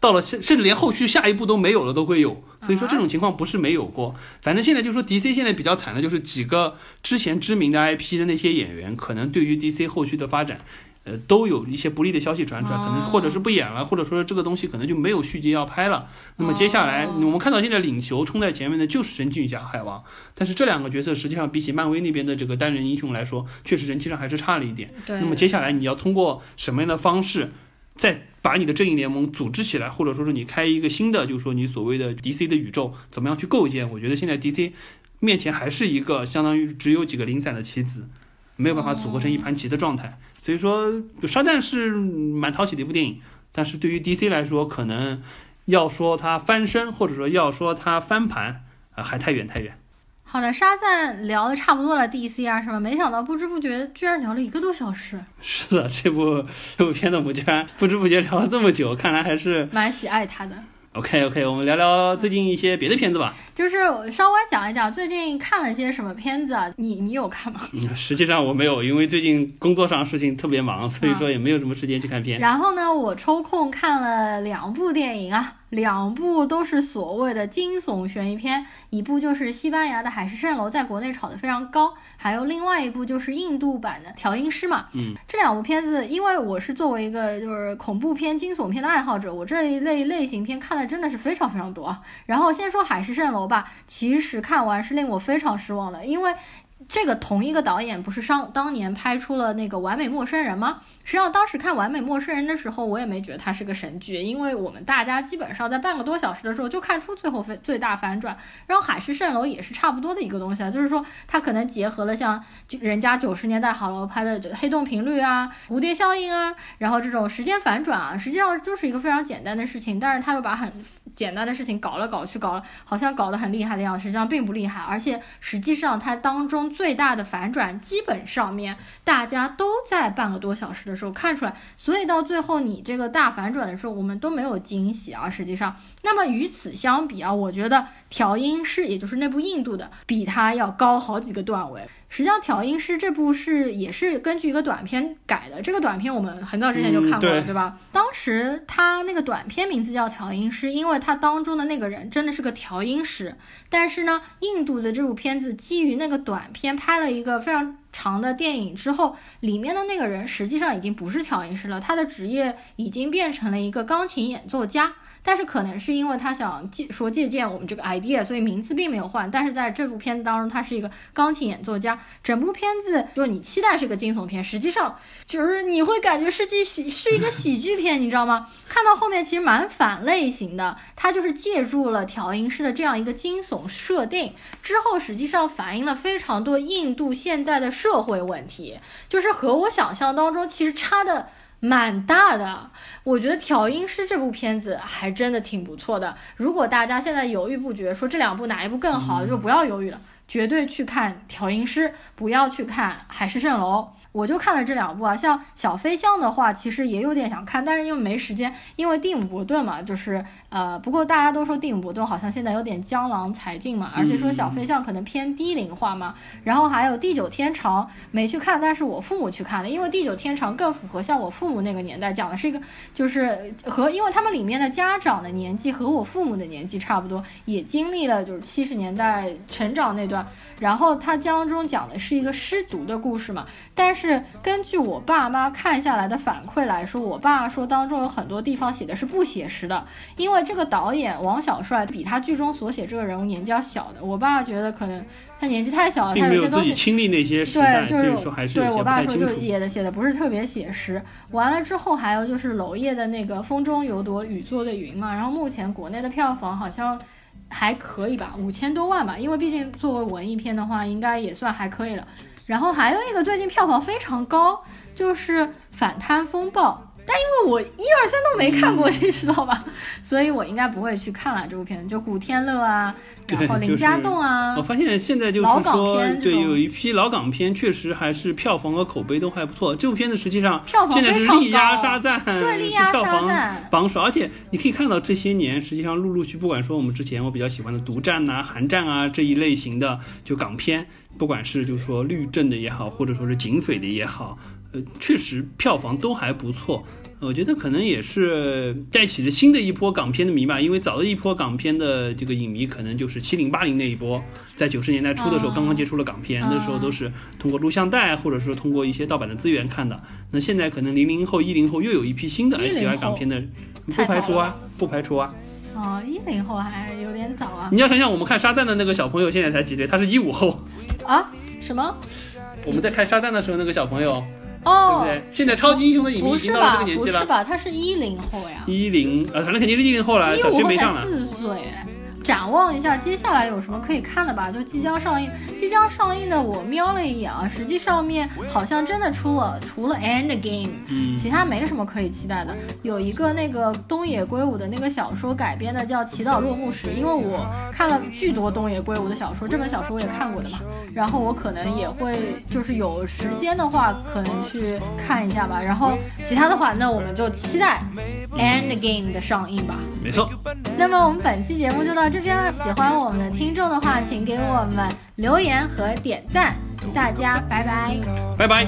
到了甚甚至连后续下一步都没有了都会有。所以说这种情况不是没有过。反正现在就说 DC 现在比较惨的就是几个之前知名的 IP 的那些演员，可能对于 DC 后续的发展。呃，都有一些不利的消息传出来，可能哦或者是不演了，或者说这个东西可能就没有续集要拍了。那么接下来哦我们看到现在领球冲在前面的就是神奇女侠、海王，但是这两个角色实际上比起漫威那边的这个单人英雄来说，确实人气上还是差了一点。对。那么接下来你要通过什么样的方式，再把你的正义联盟组织起来，或者说是你开一个新的，就是说你所谓的 DC 的宇宙，怎么样去构建？我觉得现在 DC 面前还是一个相当于只有几个零散的棋子，没有办法组合成一盘棋的状态。所以说，沙赞是蛮讨喜的一部电影，但是对于 DC 来说，可能要说它翻身，或者说要说它翻盘，啊、还太远太远。好的，沙赞聊的差不多了，DC 啊什么，没想到不知不觉居然聊了一个多小时，是的，这部这部片子我们居然不知不觉聊了这么久，看来还是蛮喜爱他的。OK OK。我们聊聊最近一些别的片子吧。就是稍微讲一讲最近看了些什么片子啊？你你有看吗？嗯实际上我没有，因为最近工作上事情特别忙，所以说也没有什么时间去看片。然后呢，我抽空看了两部电影啊，两部都是所谓的惊悚悬疑片，一部就是西班牙的《海市蜃楼》，在国内炒得非常高，还有另外一部就是印度版的《调音师》嘛。嗯，这两部片子，因为我是作为一个就是恐怖片、惊悚片的爱好者，我这一类类型片看的真的是非常非常多啊。然后先说《海市蜃楼》吧，其实看完是令我非常失望的，因为。这个同一个导演不是上当年拍出了那个《完美陌生人》吗？实际上当时看《完美陌生人》的时候，我也没觉得它是个神剧，因为我们大家基本上在半个多小时的时候就看出最后最最大反转。然后《海市蜃楼》也是差不多的一个东西啊，就是说它可能结合了像人家九十年代好莱坞拍的黑洞频率啊、蝴蝶效应啊，然后这种时间反转啊，实际上就是一个非常简单的事情，但是他又把很简单的事情搞了搞去，搞了好像搞得很厉害的样子，实际上并不厉害，而且实际上它当中最大的反转，基本上面大家都在半个多小时的时候看出来，所以到最后你这个大反转的时候，我们都没有惊喜啊。实际上，那么与此相比啊，我觉得调音师，也就是那部印度的，比它要高好几个段位。实际上，《调音师》这部是也是根据一个短片改的。这个短片我们很早之前就看过了，嗯对对吧？当时他那个短片名字叫《调音师》，因为他当中的那个人真的是个调音师。但是呢，印度的这部片子基于那个短片拍了一个非常长的电影之后，里面的那个人实际上已经不是调音师了，他的职业已经变成了一个钢琴演奏家。但是可能是因为他想借说借鉴我们这个 idea，所以名字并没有换。但是在这部片子当中，他是一个钢琴演奏家。整部片子就你期待是个惊悚片，实际上就是你会感觉是剧喜是一个喜剧片，你知道吗？看到后面其实蛮反类型的，它就是借助了调音师的这样一个惊悚设定之后，实际上反映了非常多印度现在的社会问题，就是和我想象当中其实差的。蛮大的，我觉得《调音师》这部片子还真的挺不错的。如果大家现在犹豫不决，说这两部哪一部更好，就不要犹豫了，绝对去看《调音师》，不要去看《海市蜃楼》。我就看了这两部啊，像《小飞象》的话，其实也有点想看，但是因为没时间，因为蒂姆·伯顿嘛，就是呃，不过大家都说蒂姆·伯顿好像现在有点江郎才尽嘛，而且说《小飞象》可能偏低龄化嘛。然后还有《地久天长》，没去看，但是我父母去看了，因为《地久天长》更符合像我父母那个年代，讲的是一个就是和因为他们里面的家长的年纪和我父母的年纪差不多，也经历了就是七十年代成长那段，然后它当中讲的是一个失独的故事嘛，但是。是根据我爸妈看下来的反馈来说，我爸说当中有很多地方写的是不写实的，因为这个导演王小帅比他剧中所写这个人物年纪要小的。我爸觉得可能他年纪太小了，他有些东西经历那些时代，对，就是说还是对我爸说就写的写的不是特别写实。完了之后还有就是娄烨的那个《风中有朵雨做的云》嘛，然后目前国内的票房好像还可以吧，五千多万吧，因为毕竟作为文艺片的话，应该也算还可以了。然后还有一个最近票房非常高，就是《反贪风暴》，但因为我一二三都没看过，你知道吧？所以我应该不会去看了这部片子。就古天乐啊，然后林家栋啊，我发现现在就是说，对，有一批老港片确实还是票房和口碑都还不错。这部片子实际上票房现在是非常力压高沙赞，对力压沙票房赞榜首，而且你可以看到这些年实际上陆陆续，不管说我们之前我比较喜欢的独占呐、寒战啊这一类型的就港片，不管是就是说律政的也好，或者说是警匪的也好，呃，确实票房都还不错。我觉得可能也是带起了新的一波港片的迷吧，因为早的一波港片的这个影迷可能就是七零八零那一波，在九十年代初的时候嗯刚刚接触了港片，那时候都是通过录像带或者说通过一些盗版的资源看的。那现在可能零零后、一零后又有一批新的爱喜欢港片的，不排除啊，不排除啊。哦，一零后还有点早啊你要想想，我们看沙赞的那个小朋友现在才几岁？他是一五后，啊？什么？我们在看沙赞的时候那个小朋友，哦，对不对？现在超级英雄的影迷已经到了这？个年纪了，不是吧？他是一零后呀，一零呃，反正肯定是一零后了，小学没上了。四岁。展望一下接下来有什么可以看的吧，就即将上映，即将上映的我瞄了一眼啊，实际上面好像真的出了除了 End Game，嗯其他没什么可以期待的。有一个那个东野圭吾的那个小说改编的叫《祈祷落幕时》，因为我看了巨多东野圭吾的小说，这本小说我也看过的嘛，然后我可能也会就是有时间的话，可能去看一下吧。然后其他的话，那我们就期待 End Game 的上映吧。没错，那么我们本期节目就到这边了。喜欢我们的听众的话，请给我们留言和点赞。大家拜拜。拜拜。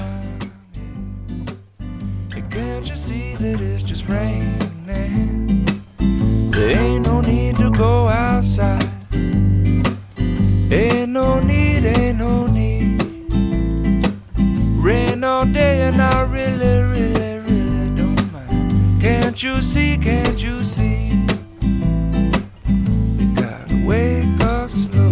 Can't you see that it's just raining? There ain't no need to go outside. Ain't no need, ain't no need. Rain all day and I really, really, really don't mind. Can't you see, can't you see? wake up slow.